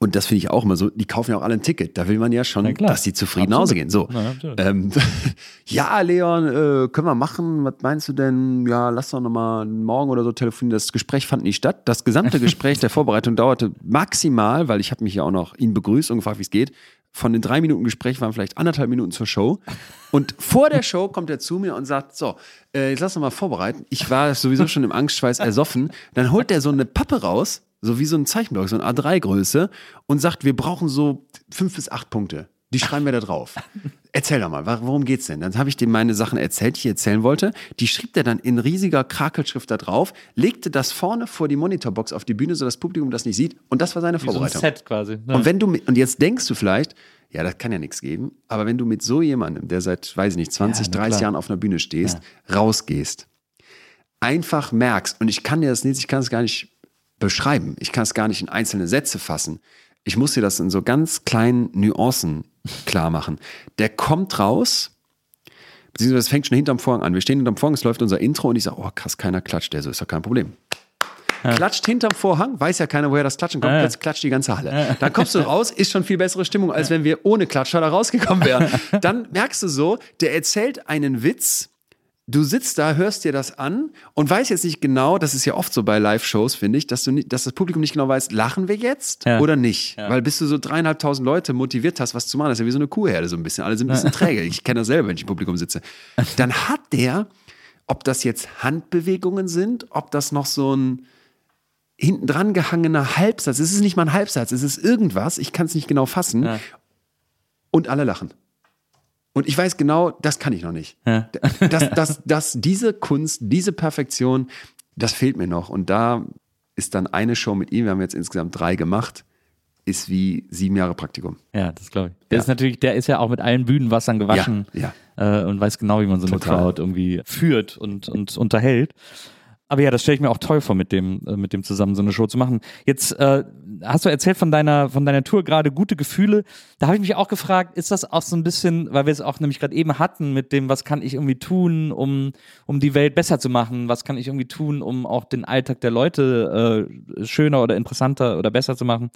Und das finde ich auch immer so, die kaufen ja auch alle ein Ticket. Da will man ja schon, Na klar. dass die zufrieden nach Hause gehen. So. Ja, natürlich. ähm, ja, Leon, äh, können wir machen. Was meinst du denn? Ja, lass doch nochmal morgen oder so telefonieren. Das Gespräch fand nicht statt. Das gesamte Gespräch der Vorbereitung dauerte maximal, weil ich habe mich ja auch noch ihn begrüßt und gefragt, wie es geht. Von den drei Minuten Gespräch waren vielleicht anderthalb Minuten zur Show. Und vor der Show kommt er zu mir und sagt, so, äh, jetzt lass uns mal vorbereiten. Ich war sowieso schon im Angstschweiß ersoffen. Dann holt er so eine Pappe raus, so wie so ein Zeichenblock, so eine A3-Größe und sagt, wir brauchen so fünf bis acht Punkte. Die schreiben wir da drauf. Erzähl doch mal, worum geht's denn? Dann habe ich dem meine Sachen erzählt, die ich erzählen wollte. Die schrieb er dann in riesiger Krakelschrift da drauf, legte das vorne vor die Monitorbox auf die Bühne, so das Publikum das nicht sieht. Und das war seine Wie so ein Vorbereitung. Set quasi. Ja. Und wenn du und jetzt denkst du vielleicht, ja, das kann ja nichts geben, aber wenn du mit so jemandem, der seit, weiß ich nicht, 20, Ja, na 30 klar. Jahren auf einer Bühne stehst, rausgehst, einfach merkst, und ich kann dir das nicht, ich kann es gar nicht beschreiben, ich kann es gar nicht in einzelne Sätze fassen. Ich muss dir das in so ganz kleinen Nuancen klar machen. Der kommt raus, beziehungsweise es fängt schon hinterm Vorhang an. Wir stehen hinterm Vorhang, es läuft unser Intro und ich sage, oh krass, keiner klatscht, der so ist doch kein Problem. Klatscht hinterm Vorhang, weiß ja keiner, woher das Klatschen kommt, Ja. plötzlich klatscht die ganze Halle. Dann kommst du raus, ist schon viel bessere Stimmung, als wenn wir ohne Klatscher da rausgekommen wären. Dann merkst du so, der erzählt einen Witz, du sitzt da, hörst dir das an und weißt jetzt nicht genau, das ist ja oft so bei Live-Shows, finde ich, dass, du dass das Publikum nicht genau weiß, lachen wir jetzt Ja. oder nicht? Weil bis du so dreieinhalbtausend Leute motiviert hast, was zu machen, das ist ja wie so eine Kuhherde so ein bisschen. Alle sind ein bisschen träge. Ich kenne das selber, wenn ich im Publikum sitze. Dann hat der, ob das jetzt Handbewegungen sind, ob das noch so ein hinten dran gehangener Halbsatz, es ist nicht mal ein Halbsatz, es ist irgendwas, ich kann es nicht genau fassen. Ja. Und alle lachen. Und ich weiß genau, das kann ich noch nicht. Ja. Das, das, das, diese Kunst, diese Perfektion, das fehlt mir noch. Und da ist dann eine Show mit ihm, wir haben jetzt insgesamt drei gemacht, ist wie sieben Jahre Praktikum. Ja, das glaube ich. Der Ja. ist natürlich, der ist ja auch mit allen Bühnenwassern gewaschen Ja, Äh, und weiß genau, wie man so eine Total. Crowd irgendwie führt und, und unterhält. Aber ja, das stelle ich mir auch toll vor, mit dem, äh, mit dem zusammen so eine Show zu machen. Jetzt äh, hast du erzählt von deiner, von deiner Tour gerade gute Gefühle. Da habe ich mich auch gefragt, ist das auch so ein bisschen, weil wir es auch nämlich gerade eben hatten mit dem, was kann ich irgendwie tun, um, um die Welt besser zu machen? Was kann ich irgendwie tun, um auch den Alltag der Leute äh, schöner oder interessanter oder besser zu machen?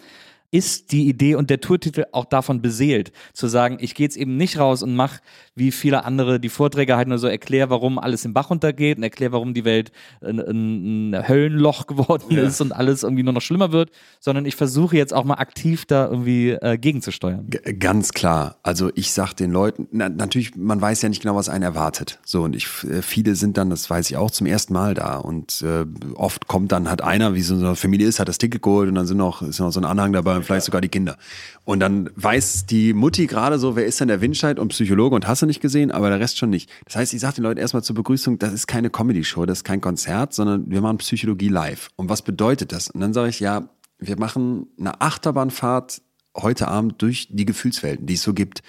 Ist die Idee und der Tourtitel auch davon beseelt, zu sagen, ich gehe jetzt eben nicht raus und mach wie viele andere die Vorträge halten oder so, erklär, warum alles im Bach runtergeht und erklär, warum die Welt ein, ein Höllenloch geworden ja. ist und alles irgendwie nur noch schlimmer wird, sondern ich versuche jetzt auch mal aktiv da irgendwie äh, gegenzusteuern. G ganz klar. Also ich sag den Leuten, na, natürlich, man weiß ja nicht genau, was einen erwartet. So und ich, äh, viele sind dann, das weiß ich auch, zum ersten Mal da und äh, oft kommt dann hat einer, wie so eine Familie ist, hat das Ticket geholt und dann sind noch, ist noch so ein Anhang dabei und vielleicht sogar die Kinder. Und dann weiß die Mutti gerade so, wer ist denn der Windscheid und Psychologe und hast du nicht gesehen, aber der Rest schon nicht. Das heißt, ich sage den Leuten erstmal zur Begrüßung, das ist keine Comedy-Show, das ist kein Konzert, sondern wir machen Psychologie live. Und was bedeutet das? Und dann sage ich, ja, wir machen eine Achterbahnfahrt heute Abend durch die Gefühlswelten, die es so gibt.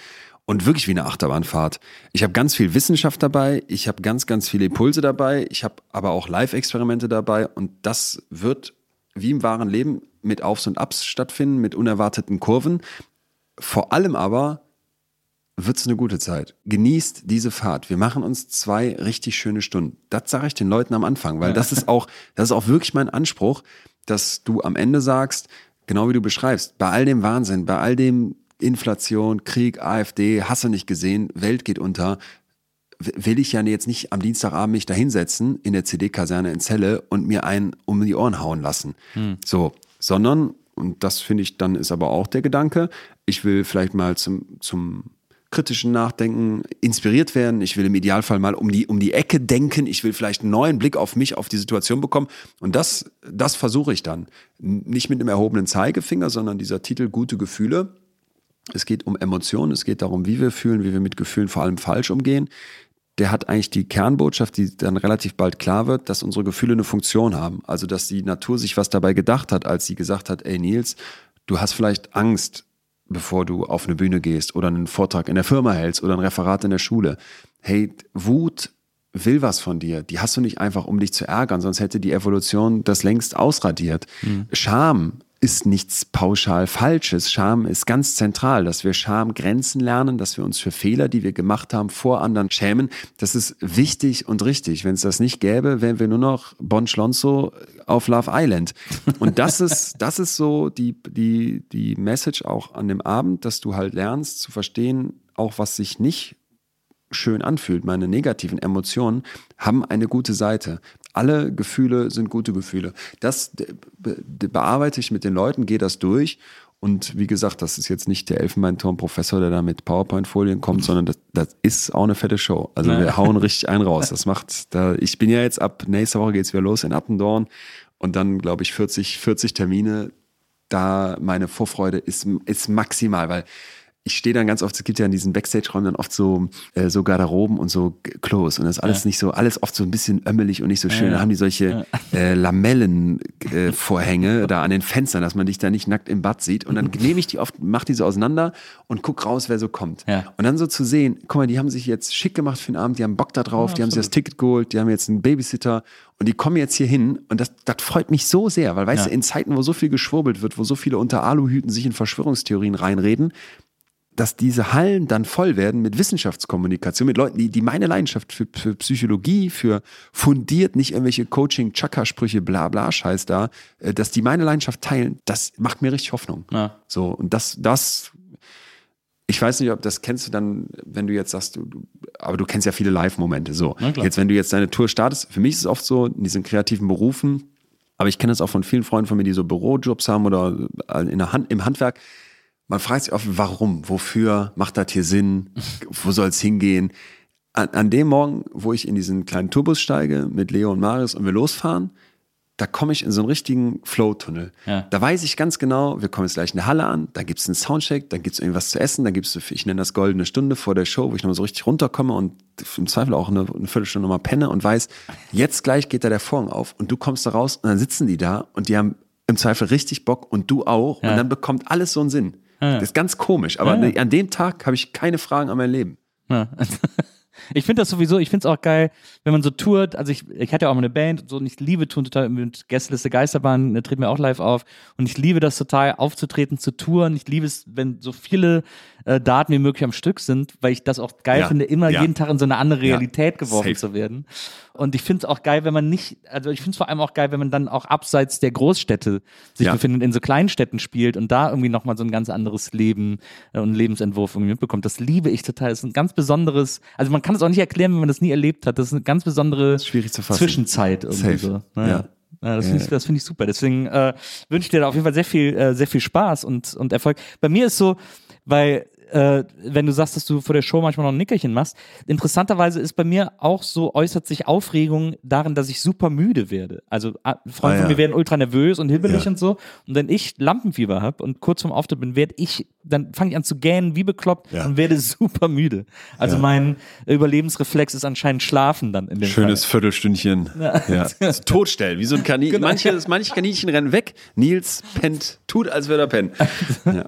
Und wirklich wie eine Achterbahnfahrt. Ich habe ganz viel Wissenschaft dabei, ich habe ganz, ganz viele Impulse dabei, ich habe aber auch Live-Experimente dabei und das wird wie im wahren Leben mit Aufs und Abs stattfinden, mit unerwarteten Kurven. Vor allem aber wird es eine gute Zeit. Genießt diese Fahrt. Wir machen uns zwei richtig schöne Stunden. Das sage ich den Leuten am Anfang, weil das ist auch, das ist auch wirklich mein Anspruch, dass du am Ende sagst, genau wie du beschreibst, bei all dem Wahnsinn, bei all dem Inflation, Krieg, AfD, hasse nicht gesehen, Welt geht unter, will ich ja jetzt nicht am Dienstagabend mich da hinsetzen in der CD-Kaserne in Celle und mir einen um die Ohren hauen lassen. Hm. So, sondern, und das finde ich dann ist aber auch der Gedanke, ich will vielleicht mal zum, zum kritischen Nachdenken inspiriert werden. Ich will im Idealfall mal um die, um die Ecke denken. Ich will vielleicht einen neuen Blick auf mich, auf die Situation bekommen. Und das, das versuche ich dann. Nicht mit einem erhobenen Zeigefinger, sondern dieser Titel Gute Gefühle. Es geht um Emotionen, es geht darum, wie wir fühlen, wie wir mit Gefühlen vor allem falsch umgehen der hat eigentlich die Kernbotschaft, die dann relativ bald klar wird, dass unsere Gefühle eine Funktion haben. Also, dass die Natur sich was dabei gedacht hat, als sie gesagt hat, ey Nils, du hast vielleicht Angst, bevor du auf eine Bühne gehst oder einen Vortrag in der Firma hältst oder ein Referat in der Schule. Hey, Wut will was von dir. Die hast du nicht einfach, um dich zu ärgern, sonst hätte die Evolution das längst ausradiert. Mhm. Scham ist nichts pauschal Falsches. Scham ist ganz zentral, dass wir Scham Grenzen lernen, dass wir uns für Fehler, die wir gemacht haben, vor anderen schämen. Das ist wichtig und richtig. Wenn es das nicht gäbe, wären wir nur noch Bon Schlonzo auf Love Island. Und das ist, das ist so die, die, die Message auch an dem Abend, dass du halt lernst zu verstehen, auch was sich nicht schön anfühlt, meine negativen Emotionen, haben eine gute Seite alle Gefühle sind gute Gefühle. Das bearbeite ich mit den Leuten, gehe das durch. Und wie gesagt, das ist jetzt nicht der Elfenbeinturm-Professor, der da mit PowerPoint-Folien kommt, sondern das, das, ist auch eine fette Show. Also wir hauen richtig einen raus. Das macht, da, ich bin ja jetzt ab nächste Woche geht's wieder los in Attendorn und dann glaube ich 40, 40 Termine. Da meine Vorfreude ist, ist maximal, weil ich stehe dann ganz oft, es gibt ja in diesen Backstage-Räumen dann oft so, äh, so Garderoben und so Klos und das ist alles ja. nicht so, alles oft so ein bisschen ömmelig und nicht so schön. Ja, da haben die solche ja. äh, Lamellenvorhänge äh, da an den Fenstern, dass man dich da nicht nackt im Bad sieht. Und dann nehme ich die oft, mach die so auseinander und guck raus, wer so kommt. Und dann so zu sehen, guck mal, die haben sich jetzt schick gemacht für den Abend, die haben Bock da drauf, die haben sich das Ticket geholt, die haben jetzt einen Babysitter und die kommen jetzt hier hin und das, das freut mich so sehr, weil weißt du, in Zeiten, wo so viel geschwurbelt wird, wo so viele unter Aluhüten sich in Verschwörungstheorien reinreden, dass diese Hallen dann voll werden mit Wissenschaftskommunikation, mit Leuten, die, die meine Leidenschaft für, für Psychologie, für fundiert, nicht irgendwelche Coaching-Chaka-Sprüche, bla bla Scheiß da, äh, dass die meine Leidenschaft teilen, das macht mir richtig Hoffnung. Ja. So, und das, das, ich weiß nicht, ob das kennst du dann, wenn du jetzt sagst, du, du aber du kennst ja viele Live-Momente. So, jetzt, wenn du jetzt deine Tour startest, für mich ist es oft so, in diesen kreativen Berufen, aber ich kenne das auch von vielen Freunden von mir, die so Bürojobs haben oder in der Hand, im Handwerk man fragt sich oft, warum, wofür macht das hier Sinn, wo soll es hingehen? An, an, dem Morgen, wo ich in diesen kleinen Tourbus steige mit Leo und Marius und wir losfahren, da komme ich in so einen richtigen Flow-Tunnel. Ja. Da weiß ich ganz genau, wir kommen jetzt gleich in der Halle an, da gibt es einen Soundcheck, dann gibt es irgendwas zu essen, dann gibt es, ich nenne das goldene Stunde vor der Show, wo ich nochmal so richtig runterkomme und im Zweifel auch eine, eine Viertelstunde nochmal penne und weiß, jetzt gleich geht da der Vorhang auf und du kommst da raus und dann sitzen die da und die haben im Zweifel richtig Bock und du auch ja. und dann bekommt alles so einen Sinn. Ja. Das ist ganz komisch, aber ja. an dem Tag habe ich keine Fragen an mein Leben. Ja. Ich finde das sowieso, ich finde es auch geil, wenn man so tourt. Also ich, ich hatte ja auch mal eine Band und so und ich liebe Touren total mit Gästeliste Geisterbahn, da treten wir auch live auf. Und ich liebe das total, aufzutreten, zu touren. Ich liebe es, wenn so viele äh, Daten wie möglich am Stück sind, weil ich das auch geil Ja. finde, immer Ja. jeden Tag in so eine andere Ja. Realität geworfen Safe. zu werden. Und ich finde es auch geil, wenn man nicht, also ich finde es vor allem auch geil, wenn man dann auch abseits der Großstädte sich Ja. befindet, in so Kleinstädten spielt und da irgendwie nochmal so ein ganz anderes Leben äh, und Lebensentwurf irgendwie mitbekommt. Das liebe ich total. Das ist ein ganz besonderes, also man kann es auch nicht erklären, wenn man das nie erlebt hat. Das ist eine ganz besondere schwierig zu fassen. Zwischenzeit irgendwie Safe. so. Ja. Naja. Ja, das finde ich, das finde ich super. Deswegen äh, wünsche ich dir da auf jeden Fall sehr viel, äh, sehr viel Spaß und, und Erfolg. Bei mir ist so, weil äh, wenn du sagst, dass du vor der Show manchmal noch ein Nickerchen machst, interessanterweise ist bei mir auch so, äußert sich Aufregung darin, dass ich super müde werde. Also äh, Freunde Ah, von ja. mir werden ultra nervös und hibbelig Ja. und so. Und wenn ich Lampenfieber habe und kurz vorm Auftritt bin, werde ich, dann fange ich an zu gähnen wie bekloppt Ja. und werde super müde. Also mein Überlebensreflex ist anscheinend Schlafen dann in dem Schönes Fall. Viertelstündchen. Ja. So Totstellen, wie so ein Kaninchen. Manche, manche Kaninchen rennen weg. Nils pennt, tut, als würde er pennen. Ja.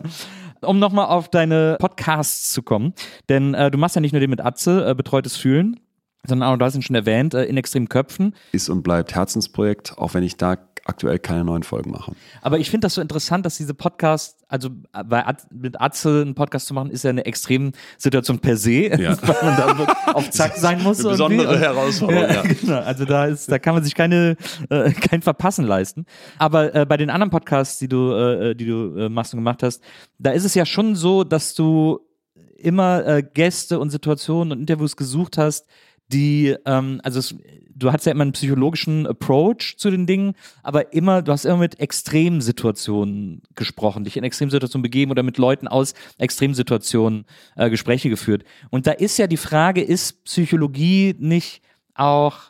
Um nochmal auf deine Podcasts zu kommen, denn äh, du machst ja nicht nur den mit Atze, äh, betreutes Fühlen, sondern auch, du hast ihn schon erwähnt, äh, in extremen Köpfen. Ist und bleibt Herzensprojekt, auch wenn ich da aktuell keine neuen Folgen mache. Aber ich finde das so interessant, dass diese Podcasts, also äh, bei At mit Atze einen Podcast zu machen, ist ja eine Extremsituation per se, Ja. weil man da auf Zack sein muss. Eine besondere Und- Herausforderung, ja. Genau, also da ist, da kann man sich keine, äh, kein Verpassen leisten. Aber äh, bei den anderen Podcasts, die du, äh, die du äh, machst und gemacht hast, da ist es ja schon so, dass du immer äh, Gäste und Situationen und Interviews gesucht hast, die, ähm, also es, du hast ja immer einen psychologischen Approach zu den Dingen, aber immer, du hast immer mit Extremsituationen gesprochen, dich in Extremsituationen begeben oder mit Leuten aus Extremsituationen äh, Gespräche geführt. Und da ist ja die Frage, ist Psychologie nicht auch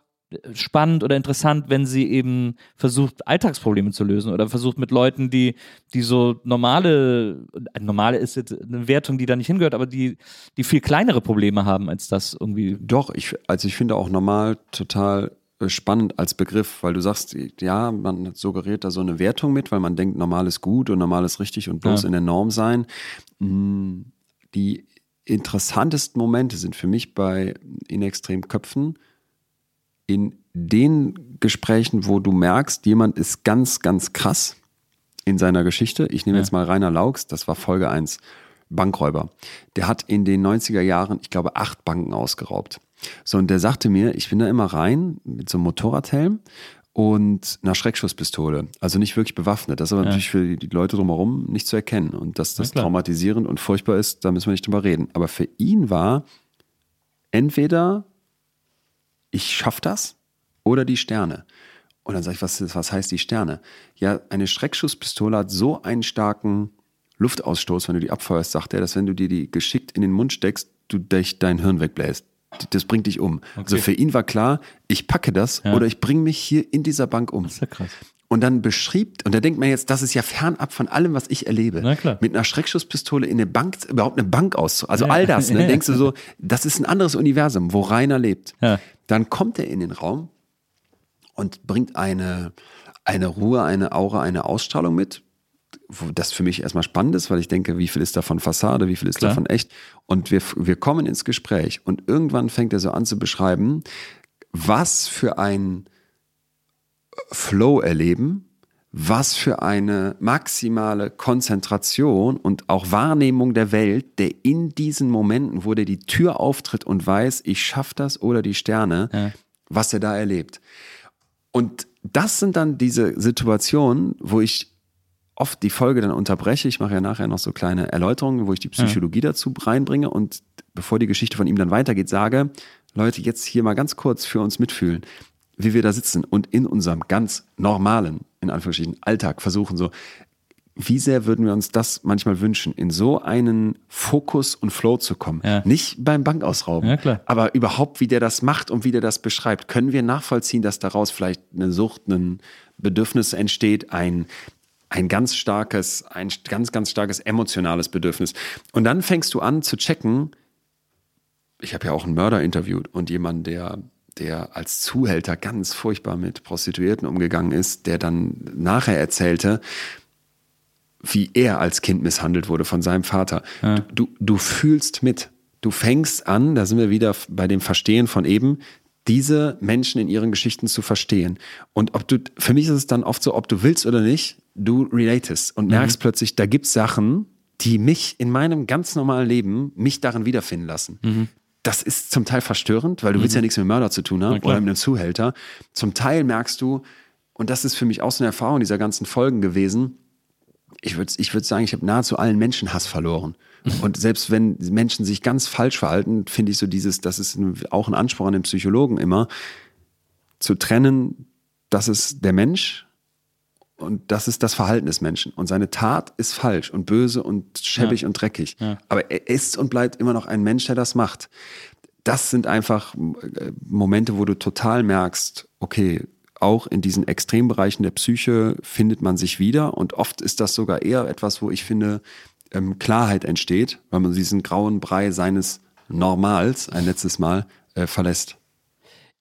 spannend oder interessant, wenn sie eben versucht, Alltagsprobleme zu lösen oder versucht mit Leuten, die, die so normale, äh, normale ist jetzt eine Wertung, die da nicht hingehört, aber die, die viel kleinere Probleme haben als das irgendwie. Doch, ich, also ich finde auch normal total äh, spannend als Begriff, weil du sagst, ja, man suggeriert da so eine Wertung mit, weil man denkt, normal ist gut und normal ist richtig und bloß Ja. in der Norm sein. Mm, Die interessantesten Momente sind für mich bei in extremen Köpfen in den Gesprächen, wo du merkst, jemand ist ganz, ganz krass in seiner Geschichte. Ich nehme Ja. jetzt mal Rainer Laux, das war Folge 1, Bankräuber. Der hat in den 90er Jahren, ich glaube, acht Banken ausgeraubt. So, und der sagte mir, ich bin da immer rein mit so einem Motorradhelm und einer Schreckschusspistole. Also nicht wirklich bewaffnet. Das ist aber natürlich für die Leute drumherum nicht zu erkennen. Und dass das klar. traumatisierend und furchtbar ist, da müssen wir nicht drüber reden. Aber für ihn war entweder ich schaff das oder die Sterne. Und dann sage ich, was, was heißt die Sterne? Ja, eine Schreckschusspistole hat so einen starken Luftausstoß, wenn du die abfeuerst, sagt er, dass wenn du dir die geschickt in den Mund steckst, du dich dein Hirn wegbläst. Das bringt dich um. Also für ihn war klar, ich packe das oder ich bringe mich hier in dieser Bank um. Das ist ja krass. Und dann beschrieb, und da denkt man jetzt, das ist ja fernab von allem, was ich erlebe. Na klar. Mit einer Schreckschusspistole in eine Bank, überhaupt eine Bank auszu. Also all das, ne? Denkst du so, das ist ein anderes Universum, wo Rainer lebt. Ja. Dann kommt er in den Raum und bringt eine, eine Ruhe, eine Aura, eine Ausstrahlung mit, wo das für mich erstmal spannend ist, weil ich denke, wie viel ist davon Fassade, wie viel ist Klar. davon echt? Und wir, wir kommen ins Gespräch und irgendwann fängt er so an zu beschreiben, was für ein Flow erleben, was für eine maximale Konzentration und auch Wahrnehmung der Welt, der in diesen Momenten, wo der die Tür auftritt und weiß, ich schaff das oder die Sterne, was er da erlebt. Und das sind dann diese Situationen, wo ich oft die Folge dann unterbreche. Ich mache ja nachher noch so kleine Erläuterungen, wo ich die Psychologie dazu reinbringe und bevor die Geschichte von ihm dann weitergeht, sage, Leute, jetzt hier mal ganz kurz für uns mitfühlen, wie wir da sitzen und in unserem ganz normalen, in Anführungsstrichen, Alltag versuchen so, wie sehr würden wir uns das manchmal wünschen, in so einen Fokus und Flow zu kommen. Ja. Nicht beim Bankausrauben, Ja, aber überhaupt, wie der das macht und wie der das beschreibt. Können wir nachvollziehen, dass daraus vielleicht eine Sucht, ein Bedürfnis entsteht, ein, ein ganz starkes, ein ganz, ganz starkes emotionales Bedürfnis. Und dann fängst du an zu checken, ich habe ja auch einen Mörder interviewt und jemanden, der, der als Zuhälter ganz furchtbar mit Prostituierten umgegangen ist, der dann nachher erzählte, wie er als Kind misshandelt wurde von seinem Vater. Du, du, du fühlst mit. Du fängst an, da sind wir wieder bei dem Verstehen von eben, diese Menschen in ihren Geschichten zu verstehen. Und ob du, für mich ist es dann oft so, ob du willst oder nicht, du relatest und merkst plötzlich, da gibt's Sachen, die mich in meinem ganz normalen Leben, mich darin wiederfinden lassen. Mhm. Das ist zum Teil verstörend, weil du willst ja nichts mit Mörder zu tun haben oder mit einem Zuhälter. Zum Teil merkst du, und das ist für mich auch so eine Erfahrung dieser ganzen Folgen gewesen, ich würde ich würd sagen, ich habe nahezu allen Menschen Hass verloren. Und selbst wenn Menschen sich ganz falsch verhalten, finde ich so dieses, das ist auch ein Anspruch an den Psychologen immer, zu trennen, das ist der Mensch und das ist das Verhalten des Menschen. Und seine Tat ist falsch und böse und schäbig und dreckig. Aber er ist und bleibt immer noch ein Mensch, der das macht. Das sind einfach äh, Momente, wo du total merkst, okay, auch in diesen Extrembereichen der Psyche findet man sich wieder. Und oft ist das sogar eher etwas, wo ich finde, ähm, Klarheit entsteht, weil man diesen grauen Brei seines Normals ein letztes Mal äh, verlässt.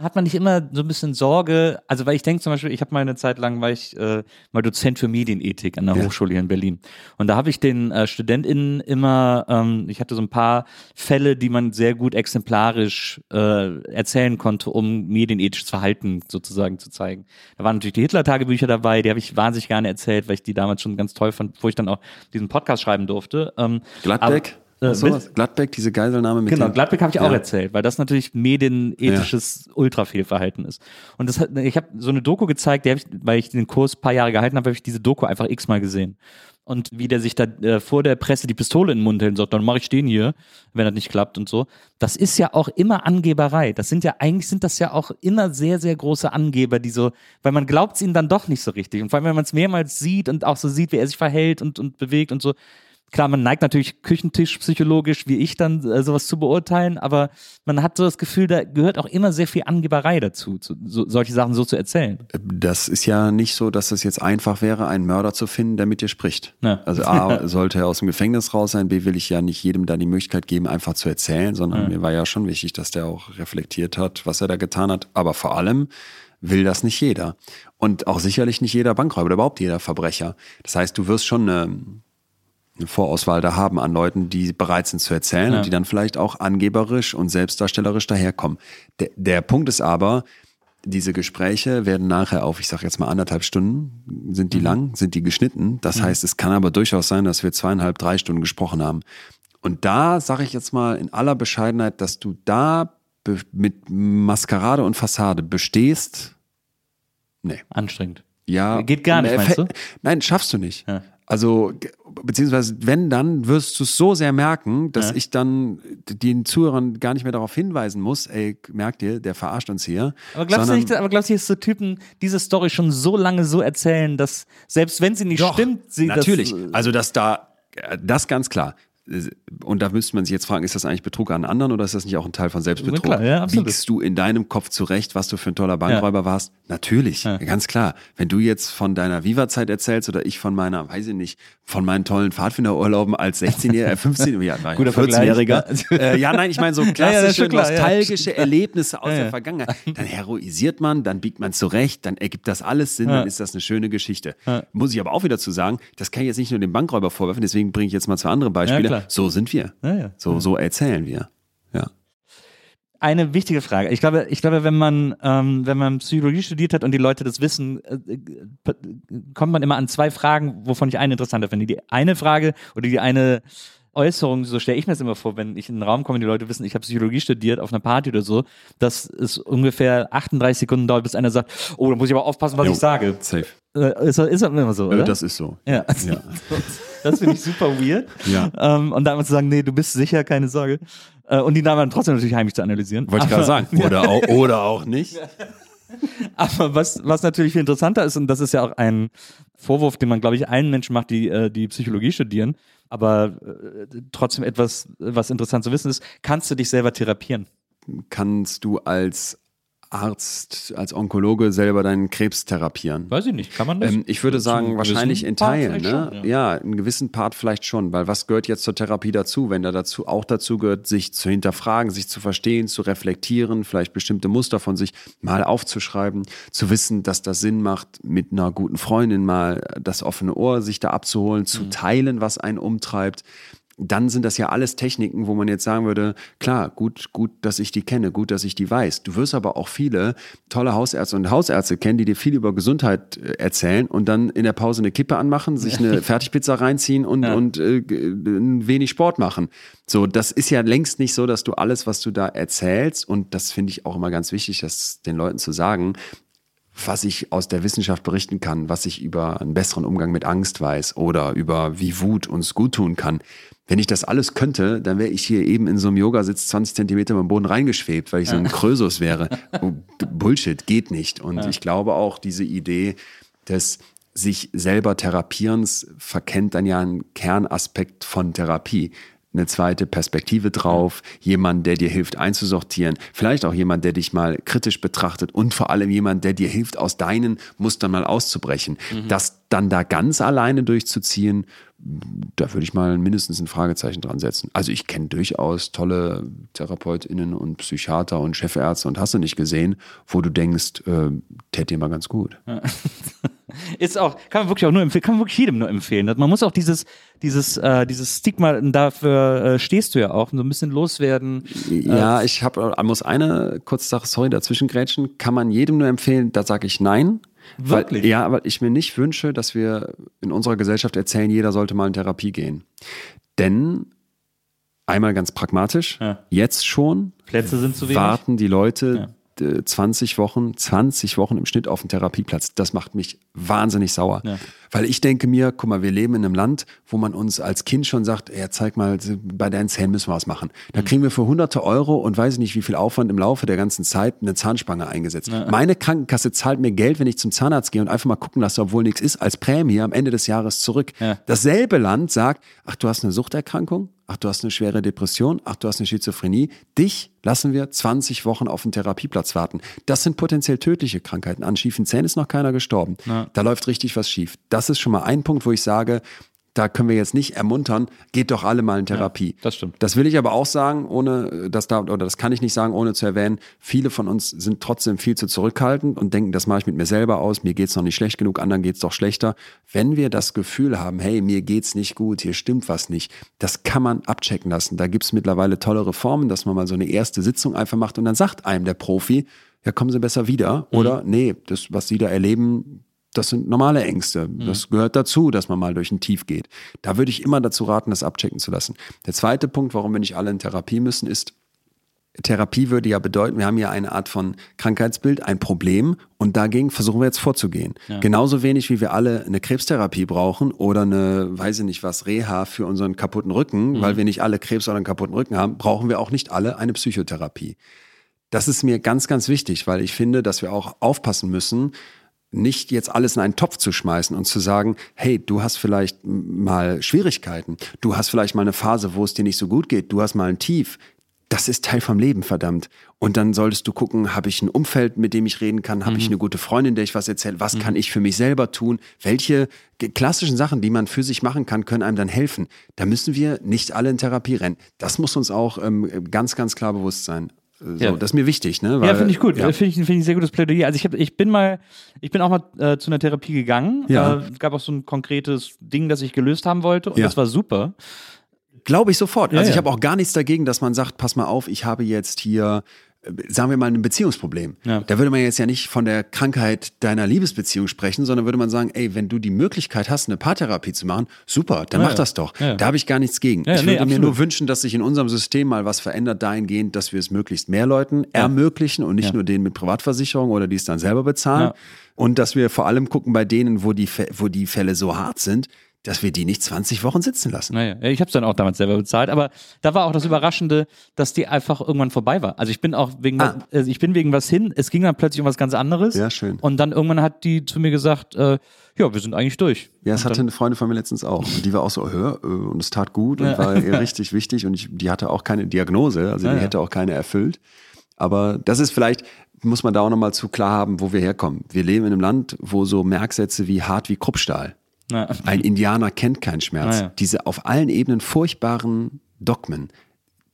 Hat man nicht immer so ein bisschen Sorge, also weil ich denke zum Beispiel, ich habe mal eine Zeit lang, war ich äh, mal Dozent für Medienethik an der Ja. Hochschule hier in Berlin. Und da habe ich den äh, StudentInnen immer, ähm, ich hatte so ein paar Fälle, die man sehr gut exemplarisch äh, erzählen konnte, um medienethisches Verhalten sozusagen zu zeigen. Da waren natürlich die Hitler-Tagebücher dabei, die habe ich wahnsinnig gerne erzählt, weil ich die damals schon ganz toll fand, wo ich dann auch diesen Podcast schreiben durfte. Ähm, Gladbeck? aber- äh, sowas? Gladbeck, diese Geiselnahme mit Genau, Gladbeck habe ich auch Ja. erzählt, weil das natürlich medienethisches Ultrafehlverhalten ist. Und das hat, ich habe so eine Doku gezeigt, die hab ich, weil ich den Kurs ein paar Jahre gehalten habe, habe ich diese Doku einfach x-mal gesehen. Und wie der sich da äh, vor der Presse die Pistole in den Mund hält und sagt, dann mache ich den hier, wenn das nicht klappt und so. Das ist ja auch immer Angeberei. Das sind ja, eigentlich sind das ja auch immer sehr, sehr große Angeber, die so, weil man glaubt es ihnen dann doch nicht so richtig. Und vor allem, wenn man es mehrmals sieht und auch so sieht, wie er sich verhält und, und bewegt und so, Klar, man neigt natürlich Küchentisch psychologisch, wie ich dann, äh, sowas zu beurteilen, aber man hat so das Gefühl, da gehört auch immer sehr viel Angeberei dazu, zu, so, solche Sachen so zu erzählen. Das ist ja nicht so, dass es jetzt einfach wäre, einen Mörder zu finden, der mit dir spricht. Ja. Also A, sollte er aus dem Gefängnis raus sein, B, will ich ja nicht jedem da die Möglichkeit geben, einfach zu erzählen, sondern mir war ja schon wichtig, dass der auch reflektiert hat, was er da getan hat. Aber vor allem will das nicht jeder. Und auch sicherlich nicht jeder Bankräuber oder überhaupt jeder Verbrecher. Das heißt, du wirst schon eine, eine Vorauswahl da haben an Leuten, die bereit sind zu erzählen Ja. und die dann vielleicht auch angeberisch und selbstdarstellerisch daherkommen. Der, der Punkt ist aber, diese Gespräche werden nachher auf, ich sage jetzt mal anderthalb Stunden, sind die lang, sind die geschnitten. Das heißt, es kann aber durchaus sein, dass wir zweieinhalb, drei Stunden gesprochen haben. Und da sage ich jetzt mal in aller Bescheidenheit, dass du da mit Maskerade und Fassade bestehst. Nee. Anstrengend. Ja. Geht gar nicht, meinst du? Nein, schaffst du nicht. Ja. Also, beziehungsweise, wenn, dann wirst du es so sehr merken, dass Ja. ich dann den Zuhörern gar nicht mehr darauf hinweisen muss, ey, merkt ihr, der verarscht uns hier. Aber glaubst du sondern- nicht, aber glaubst du, dass so Typen diese Story schon so lange so erzählen, dass selbst wenn sie nicht Doch, stimmt, sie natürlich. das. also, dass da, äh, das ganz klar. Und da müsste man sich jetzt fragen, ist das eigentlich Betrug an anderen oder ist das nicht auch ein Teil von Selbstbetrug? Na klar, ja, absolut. Biegst du in deinem Kopf zurecht, was du für ein toller Bankräuber warst? Natürlich, ganz klar. Wenn du jetzt von deiner Viva-Zeit erzählst oder ich von meiner, weiß ich nicht, von meinen tollen Pfadfinderurlauben als 16-Jähriger, äh, 15 ja, war ich Guter 14-Jähriger. Vergleich, Äh, ja, nein, ich meine so ja, klassische, klar, ja. nostalgische Erlebnisse aus Ja, der ja. Vergangenheit. Dann heroisiert man, dann biegt man zurecht, dann ergibt das alles Sinn, Ja. dann ist das eine schöne Geschichte. Muss ich aber auch wieder zu sagen, das kann ich jetzt nicht nur dem Bankräuber vorwerfen, deswegen bringe ich jetzt mal zwei andere Beispiele. So sind wir. Ja. So, so erzählen wir. Ja. Eine wichtige Frage. Ich glaube, ich glaube, wenn man, ähm, wenn man Psychologie studiert hat und die Leute das wissen, äh, kommt man immer an zwei Fragen, wovon ich eine interessanter finde. Die eine Frage oder die eine Äußerung, so stelle ich mir das immer vor, wenn ich in den Raum komme und die Leute wissen, ich habe Psychologie studiert auf einer Party oder so, dass es ungefähr 38 Sekunden dauert, bis einer sagt, oh, da muss ich aber aufpassen, was Jo. ich sage. Safe. Äh, ist, ist das immer so, oder? Das ist so. Ja. Ja. Das finde ich super weird. Ja. Ähm, und dann zu sagen, nee, du bist sicher, keine Sorge. Äh, und die dann trotzdem natürlich heimlich zu analysieren. Wollte ich gerade sagen. Oder auch, oder auch nicht. Aber was, was natürlich viel interessanter ist, und das ist ja auch ein Vorwurf, den man, glaube ich, allen Menschen macht, die äh, die Psychologie studieren, aber äh, trotzdem etwas, was interessant zu wissen ist, kannst du dich selber therapieren? Kannst du als Arzt, als Onkologe selber deinen Krebs therapieren? Weiß ich nicht, kann man das? Ähm, ich würde sagen, wahrscheinlich in Teilen. Ne? schon, ja. einen gewissen Part vielleicht schon, weil was gehört jetzt zur Therapie dazu? Wenn da dazu auch dazu gehört, sich zu hinterfragen, sich zu verstehen, zu reflektieren, vielleicht bestimmte Muster von sich mal aufzuschreiben, zu wissen, dass das Sinn macht, mit einer guten Freundin mal das offene Ohr sich da abzuholen, zu Mhm. teilen, was einen umtreibt. Dann sind das ja alles Techniken, wo man jetzt sagen würde, klar, gut, gut, dass ich die kenne, gut, dass ich die weiß. Du wirst aber auch viele tolle Hausärzte und Hausärzte kennen, die dir viel über Gesundheit äh, erzählen und dann in der Pause eine Kippe anmachen, sich eine Fertigpizza reinziehen und, Ja. und äh, ein wenig Sport machen. So, das ist ja längst nicht so, dass du alles, was du da erzählst, und das finde ich auch immer ganz wichtig, das den Leuten zu sagen, was ich aus der Wissenschaft berichten kann, was ich über einen besseren Umgang mit Angst weiß oder über wie Wut uns gut tun kann. Wenn ich das alles könnte, dann wäre ich hier eben in so einem Yogasitz 20 Zentimeter beim Boden reingeschwebt, weil ich so ein Krösus wäre. Oh, Bullshit, geht nicht. Und ich glaube auch, diese Idee des sich selber Therapierens verkennt dann ja einen Kernaspekt von Therapie. Eine zweite Perspektive drauf, jemand, der dir hilft einzusortieren, vielleicht auch jemand, der dich mal kritisch betrachtet und vor allem jemand, der dir hilft, aus deinen Mustern mal auszubrechen. Das dann da ganz alleine durchzuziehen, da würde ich mal mindestens ein Fragezeichen dran setzen. Also ich kenne durchaus tolle TherapeutInnen und Psychiater und Chefärzte und hast du nicht gesehen, wo du denkst, äh, täte dir mal ganz gut. Ist auch, kann man wirklich auch nur empfehlen, kann man wirklich jedem nur empfehlen. Man muss auch dieses, dieses, äh, dieses Stigma, dafür äh, stehst du ja auch, so ein bisschen loswerden. Ja, ich habe, muss eine kurze Sache, sorry, dazwischen grätschen. Kann man jedem nur empfehlen, da sage ich nein. Wirklich? Weil, ja, weil ich mir nicht wünsche, dass wir in unserer Gesellschaft erzählen, jeder sollte mal in Therapie gehen. Denn, einmal ganz pragmatisch, Ja. jetzt schon Plätze sind zu wenig. warten die Leute äh, 20 Wochen, 20 Wochen im Schnitt auf den Therapieplatz. Das macht mich wahnsinnig sauer. Ja. Weil ich denke mir, guck mal, wir leben in einem Land, wo man uns als Kind schon sagt, ja, zeig mal, bei deinen Zähnen müssen wir was machen. Mhm. Da kriegen wir für hunderte Euro und weiß nicht wie viel Aufwand im Laufe der ganzen Zeit eine Zahnspange eingesetzt. Meine Krankenkasse zahlt mir Geld, wenn ich zum Zahnarzt gehe und einfach mal gucken lasse, obwohl nichts ist, als Prämie am Ende des Jahres zurück. Ja. Dasselbe Land sagt, ach, du hast eine Suchterkrankung, ach, du hast eine schwere Depression, ach, du hast eine Schizophrenie. Dich lassen wir 20 Wochen auf den Therapieplatz warten. Das sind potenziell tödliche Krankheiten. An schiefen Zähnen ist noch keiner gestorben. Da läuft richtig was schief. Das ist schon mal ein Punkt, wo ich sage, da können wir jetzt nicht ermuntern, geht doch alle mal in Therapie. das stimmt. Das will ich aber auch sagen, ohne dass da, oder das kann ich nicht sagen, ohne zu erwähnen, viele von uns sind trotzdem viel zu zurückhaltend und denken, das mache ich mit mir selber aus, mir geht's noch nicht schlecht genug, anderen geht's doch schlechter. Wenn wir das Gefühl haben, hey, mir geht's nicht gut, hier stimmt was nicht, das kann man abchecken lassen. Da gibt's mittlerweile tolle Reformen, dass man mal so eine erste Sitzung einfach macht und dann sagt einem der Profi, ja, kommen Sie besser wieder. Oder nee, das, was Sie da erleben, das sind normale Ängste. Das gehört dazu, dass man mal durch ein Tief geht. Da würde ich immer dazu raten, das abchecken zu lassen. Der zweite Punkt, warum wir nicht alle in Therapie müssen, ist, Therapie würde ja bedeuten, wir haben ja eine Art von Krankheitsbild, ein Problem und dagegen versuchen wir jetzt vorzugehen. Genauso wenig wie wir alle eine Krebstherapie brauchen oder eine, weiß ich nicht was, Reha für unseren kaputten Rücken, weil wir nicht alle Krebs oder einen kaputten Rücken haben, brauchen wir auch nicht alle eine Psychotherapie. Das ist mir ganz, ganz wichtig, weil ich finde, dass wir auch aufpassen müssen, nicht jetzt alles in einen Topf zu schmeißen und zu sagen, hey, du hast vielleicht mal Schwierigkeiten, du hast vielleicht mal eine Phase, wo es dir nicht so gut geht, du hast mal ein Tief. Das ist Teil vom Leben, verdammt. Und dann solltest du gucken, habe ich ein Umfeld, mit dem ich reden kann, habe ich eine gute Freundin, der ich was erzähle, was kann ich für mich selber tun, welche klassischen Sachen, die man für sich machen kann, können einem dann helfen. Da müssen wir nicht alle in Therapie rennen. Das muss uns auch ähm, ganz, ganz klar bewusst sein. So, Ja. Das ist mir wichtig. Ne? ja, Weil- finde ich gut. Ja. Finde ich, finde ich ein sehr gutes Plädoyer. Also ich, hab, ich bin mal, ich bin auch mal äh, zu einer Therapie gegangen. Ja. Äh, es gab auch so ein konkretes Ding, das ich gelöst haben wollte und Ja. das war super. Glaube ich sofort. Also Ja, ich ja. habe auch gar nichts dagegen, dass man sagt, pass mal auf, ich habe jetzt hier, sagen wir mal, ein Beziehungsproblem. Ja. Da würde man jetzt ja nicht von der Krankheit deiner Liebesbeziehung sprechen, sondern würde man sagen, ey, wenn du die Möglichkeit hast, eine Paartherapie zu machen, super, dann Ja, mach ja. das doch. Da habe ich gar nichts gegen. Ich nee, würde mir absolut. nur wünschen, dass sich in unserem System mal was verändert dahingehend, dass wir es möglichst mehr Leuten ermöglichen und nicht nur denen mit Privatversicherung oder die es dann selber bezahlen. Und dass wir vor allem gucken bei denen, wo die, wo die Fälle so hart sind, dass wir die nicht 20 Wochen sitzen lassen. Naja, ich habe es dann auch damals selber bezahlt, aber da war auch das Überraschende, dass die einfach irgendwann vorbei war. Also ich bin auch wegen, Ah. was, äh, ich bin wegen was hin, es ging dann plötzlich um was ganz anderes. Ja, schön. Und dann irgendwann hat die zu mir gesagt, äh, ja, wir sind eigentlich durch. Ja, das Und hatte eine Freundin von mir letztens auch. Und die war auch so, hör, äh, und es tat gut und war ihr richtig wichtig. Und ich, die hatte auch keine Diagnose, also Ja, die ja. hätte auch keine erfüllt. Aber das ist vielleicht, muss man da auch nochmal zu klar haben, wo wir herkommen. Wir leben in einem Land, wo so Merksätze wie hart wie Kruppstahl. Na, Ein Indianer kennt keinen Schmerz. Ja, ja. Diese auf allen Ebenen furchtbaren Dogmen.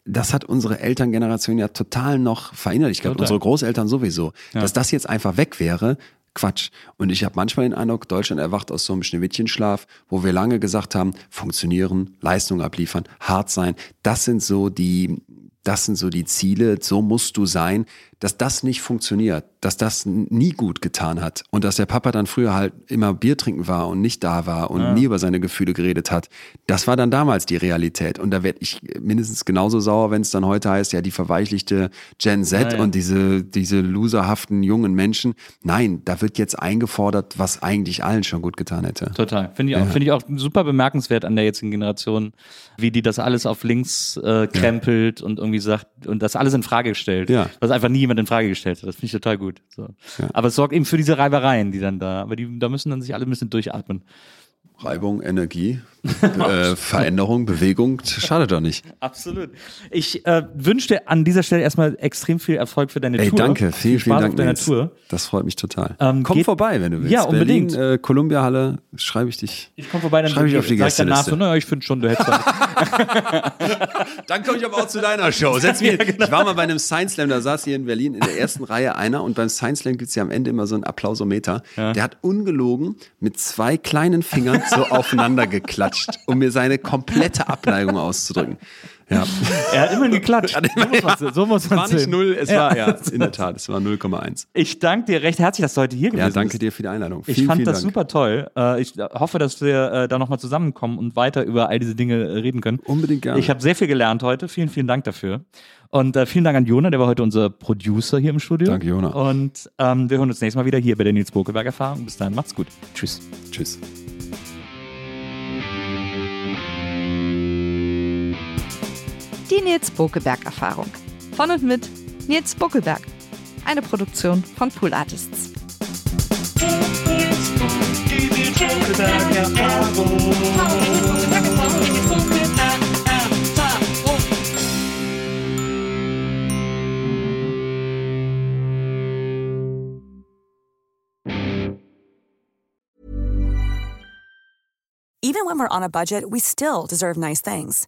Das hat unsere Elterngeneration ja total noch verinnerlicht gehabt, unsere Großeltern sowieso. Dass das jetzt einfach weg wäre, Quatsch. Und ich habe manchmal den Eindruck, Deutschland erwacht aus so einem Schneewittchenschlaf, wo wir lange gesagt haben, funktionieren, Leistung abliefern, hart sein. Das sind so die, das sind so die Ziele, so musst du sein, dass das nicht funktioniert, dass das nie gut getan hat und dass der Papa dann früher halt immer Bier trinken war und nicht da war und ja. nie über seine Gefühle geredet hat. Das war dann damals die Realität und da werde ich mindestens genauso sauer, wenn es dann heute heißt, ja, die verweichlichte Gen Z ja, ja. und diese, diese loserhaften jungen Menschen. Nein, da wird jetzt eingefordert, was eigentlich allen schon gut getan hätte. Total. Finde ich, auch, finde ich auch super bemerkenswert an der jetzigen Generation, wie die das alles auf links äh, krempelt und irgendwie sagt und das alles in Frage stellt. Ja. Was einfach nie jemand in Frage gestellt hat. Das finde ich total gut. So. Ja. Aber es sorgt eben für diese Reibereien, die dann da, aber die, da müssen dann sich alle ein bisschen durchatmen. Reibung, Energie, äh, Veränderung, Bewegung, schadet doch nicht. Absolut. Ich äh, wünsche dir an dieser Stelle erstmal extrem viel Erfolg für deine Ey, Tour. danke, vielen, vielen Dank. deiner Tour. Das freut mich total. Ähm, Komm vorbei, wenn du willst. Ja, unbedingt. Berlin, äh, Columbia Halle, schreibe ich dich. Ich komme vorbei, dann schreibe ich auf die Gäste. danach so, naja, ich finde schon, du hättest Dann komme ich aber auch zu deiner Show. Setz mich, ja, genau. Ich war mal bei einem Science Slam, da saß hier in Berlin in der ersten Reihe einer und beim Science Slam gibt es ja am Ende immer so einen Applausometer. Ja. Der hat ungelogen mit zwei kleinen Fingern so aufeinander geklatscht, um mir seine komplette Abneigung auszudrücken. Ja. Er hat immerhin geklatscht. so muss man, so muss man es war nicht null, es ja. war, ja, in der Tat, es war 0,1. Ich danke dir recht herzlich, dass du heute hier gewesen bist. Ja, danke dir für die Einladung. Ich vielen, fand vielen das Dank. super toll. Äh, ich hoffe, dass wir äh, da nochmal zusammenkommen und weiter über all diese Dinge äh, reden können. Unbedingt gerne. Ich habe sehr viel gelernt heute. Vielen, vielen Dank dafür. Und vielen Dank an Jona, der war heute unser Producer hier im Studio. Danke, Jona. Und ähm, wir hören uns nächstes Mal wieder hier bei der Nils Bokelberg Erfahrung. Bis dahin, macht's gut. Tschüss. Tschüss. Die Nils Bokelberg Erfahrung. Von und mit Nils Bokelberg. Eine Produktion von Pool Artists. Even when we're on a budget, we still deserve nice things.